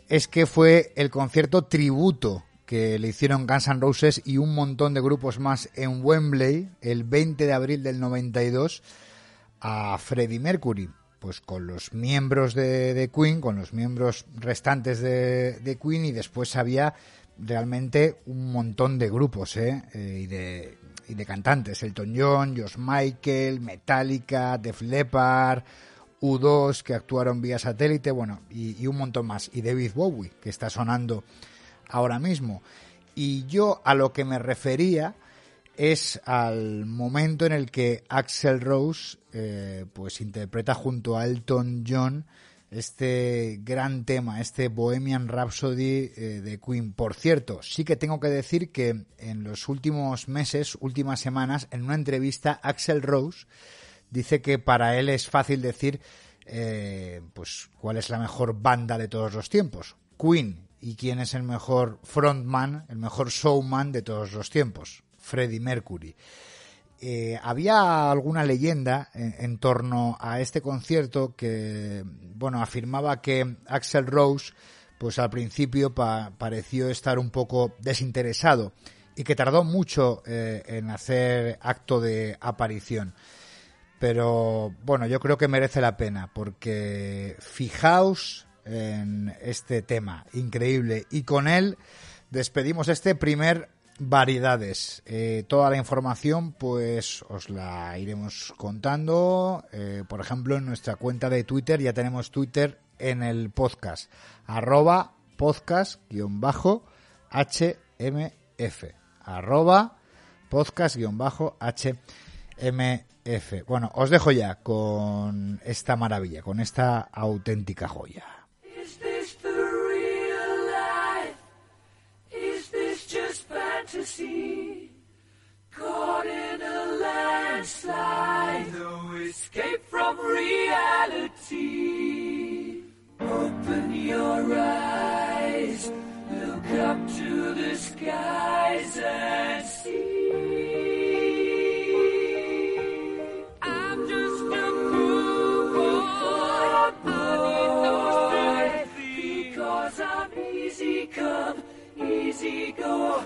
es que fue el concierto tributo que le hicieron Guns N' Roses y un montón de grupos más en Wembley el 20 de abril del 92 a Freddie Mercury, pues con los miembros de, Queen, con los miembros restantes de, Queen y después había realmente un montón de grupos ¿eh? eh y, de, y de cantantes, Elton John, Josh Michael, Metallica, Def Leppard, U2 que actuaron vía satélite, bueno, y, un montón más, y David Bowie que está sonando ahora mismo. Y yo a lo que me refería es al momento en el que Axel Rose eh, pues interpreta junto a Elton John este gran tema, este Bohemian Rhapsody eh, de Queen. Por cierto, sí que tengo que decir que en los últimos meses, últimas semanas, en una entrevista, Axel Rose dice que para él es fácil decir eh, pues cuál es la mejor banda de todos los tiempos. Queen, y quién es el mejor frontman, el mejor showman de todos los tiempos, Freddie Mercury. Eh, había alguna leyenda en, torno a este concierto que, bueno, afirmaba que Axel Rose, pues al principio pareció estar un poco desinteresado y que tardó mucho eh, en hacer acto de aparición. Pero bueno, yo creo que merece la pena porque fijaos en este tema. Increíble. Y con él despedimos este primer variedades. Eh, toda la información pues os la iremos contando. Eh, por ejemplo, en nuestra cuenta de Twitter ya tenemos Twitter en el podcast. Arroba podcast-hmf. Arroba podcast-hmf. Bueno, os dejo ya con esta maravilla, con esta auténtica joya.
to see. Caught in a landslide, no escape from reality. Open your eyes, look up to the skies and see. I'm just a cool because I'm easy come, easy go.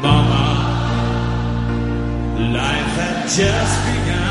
Mama, life had just begun.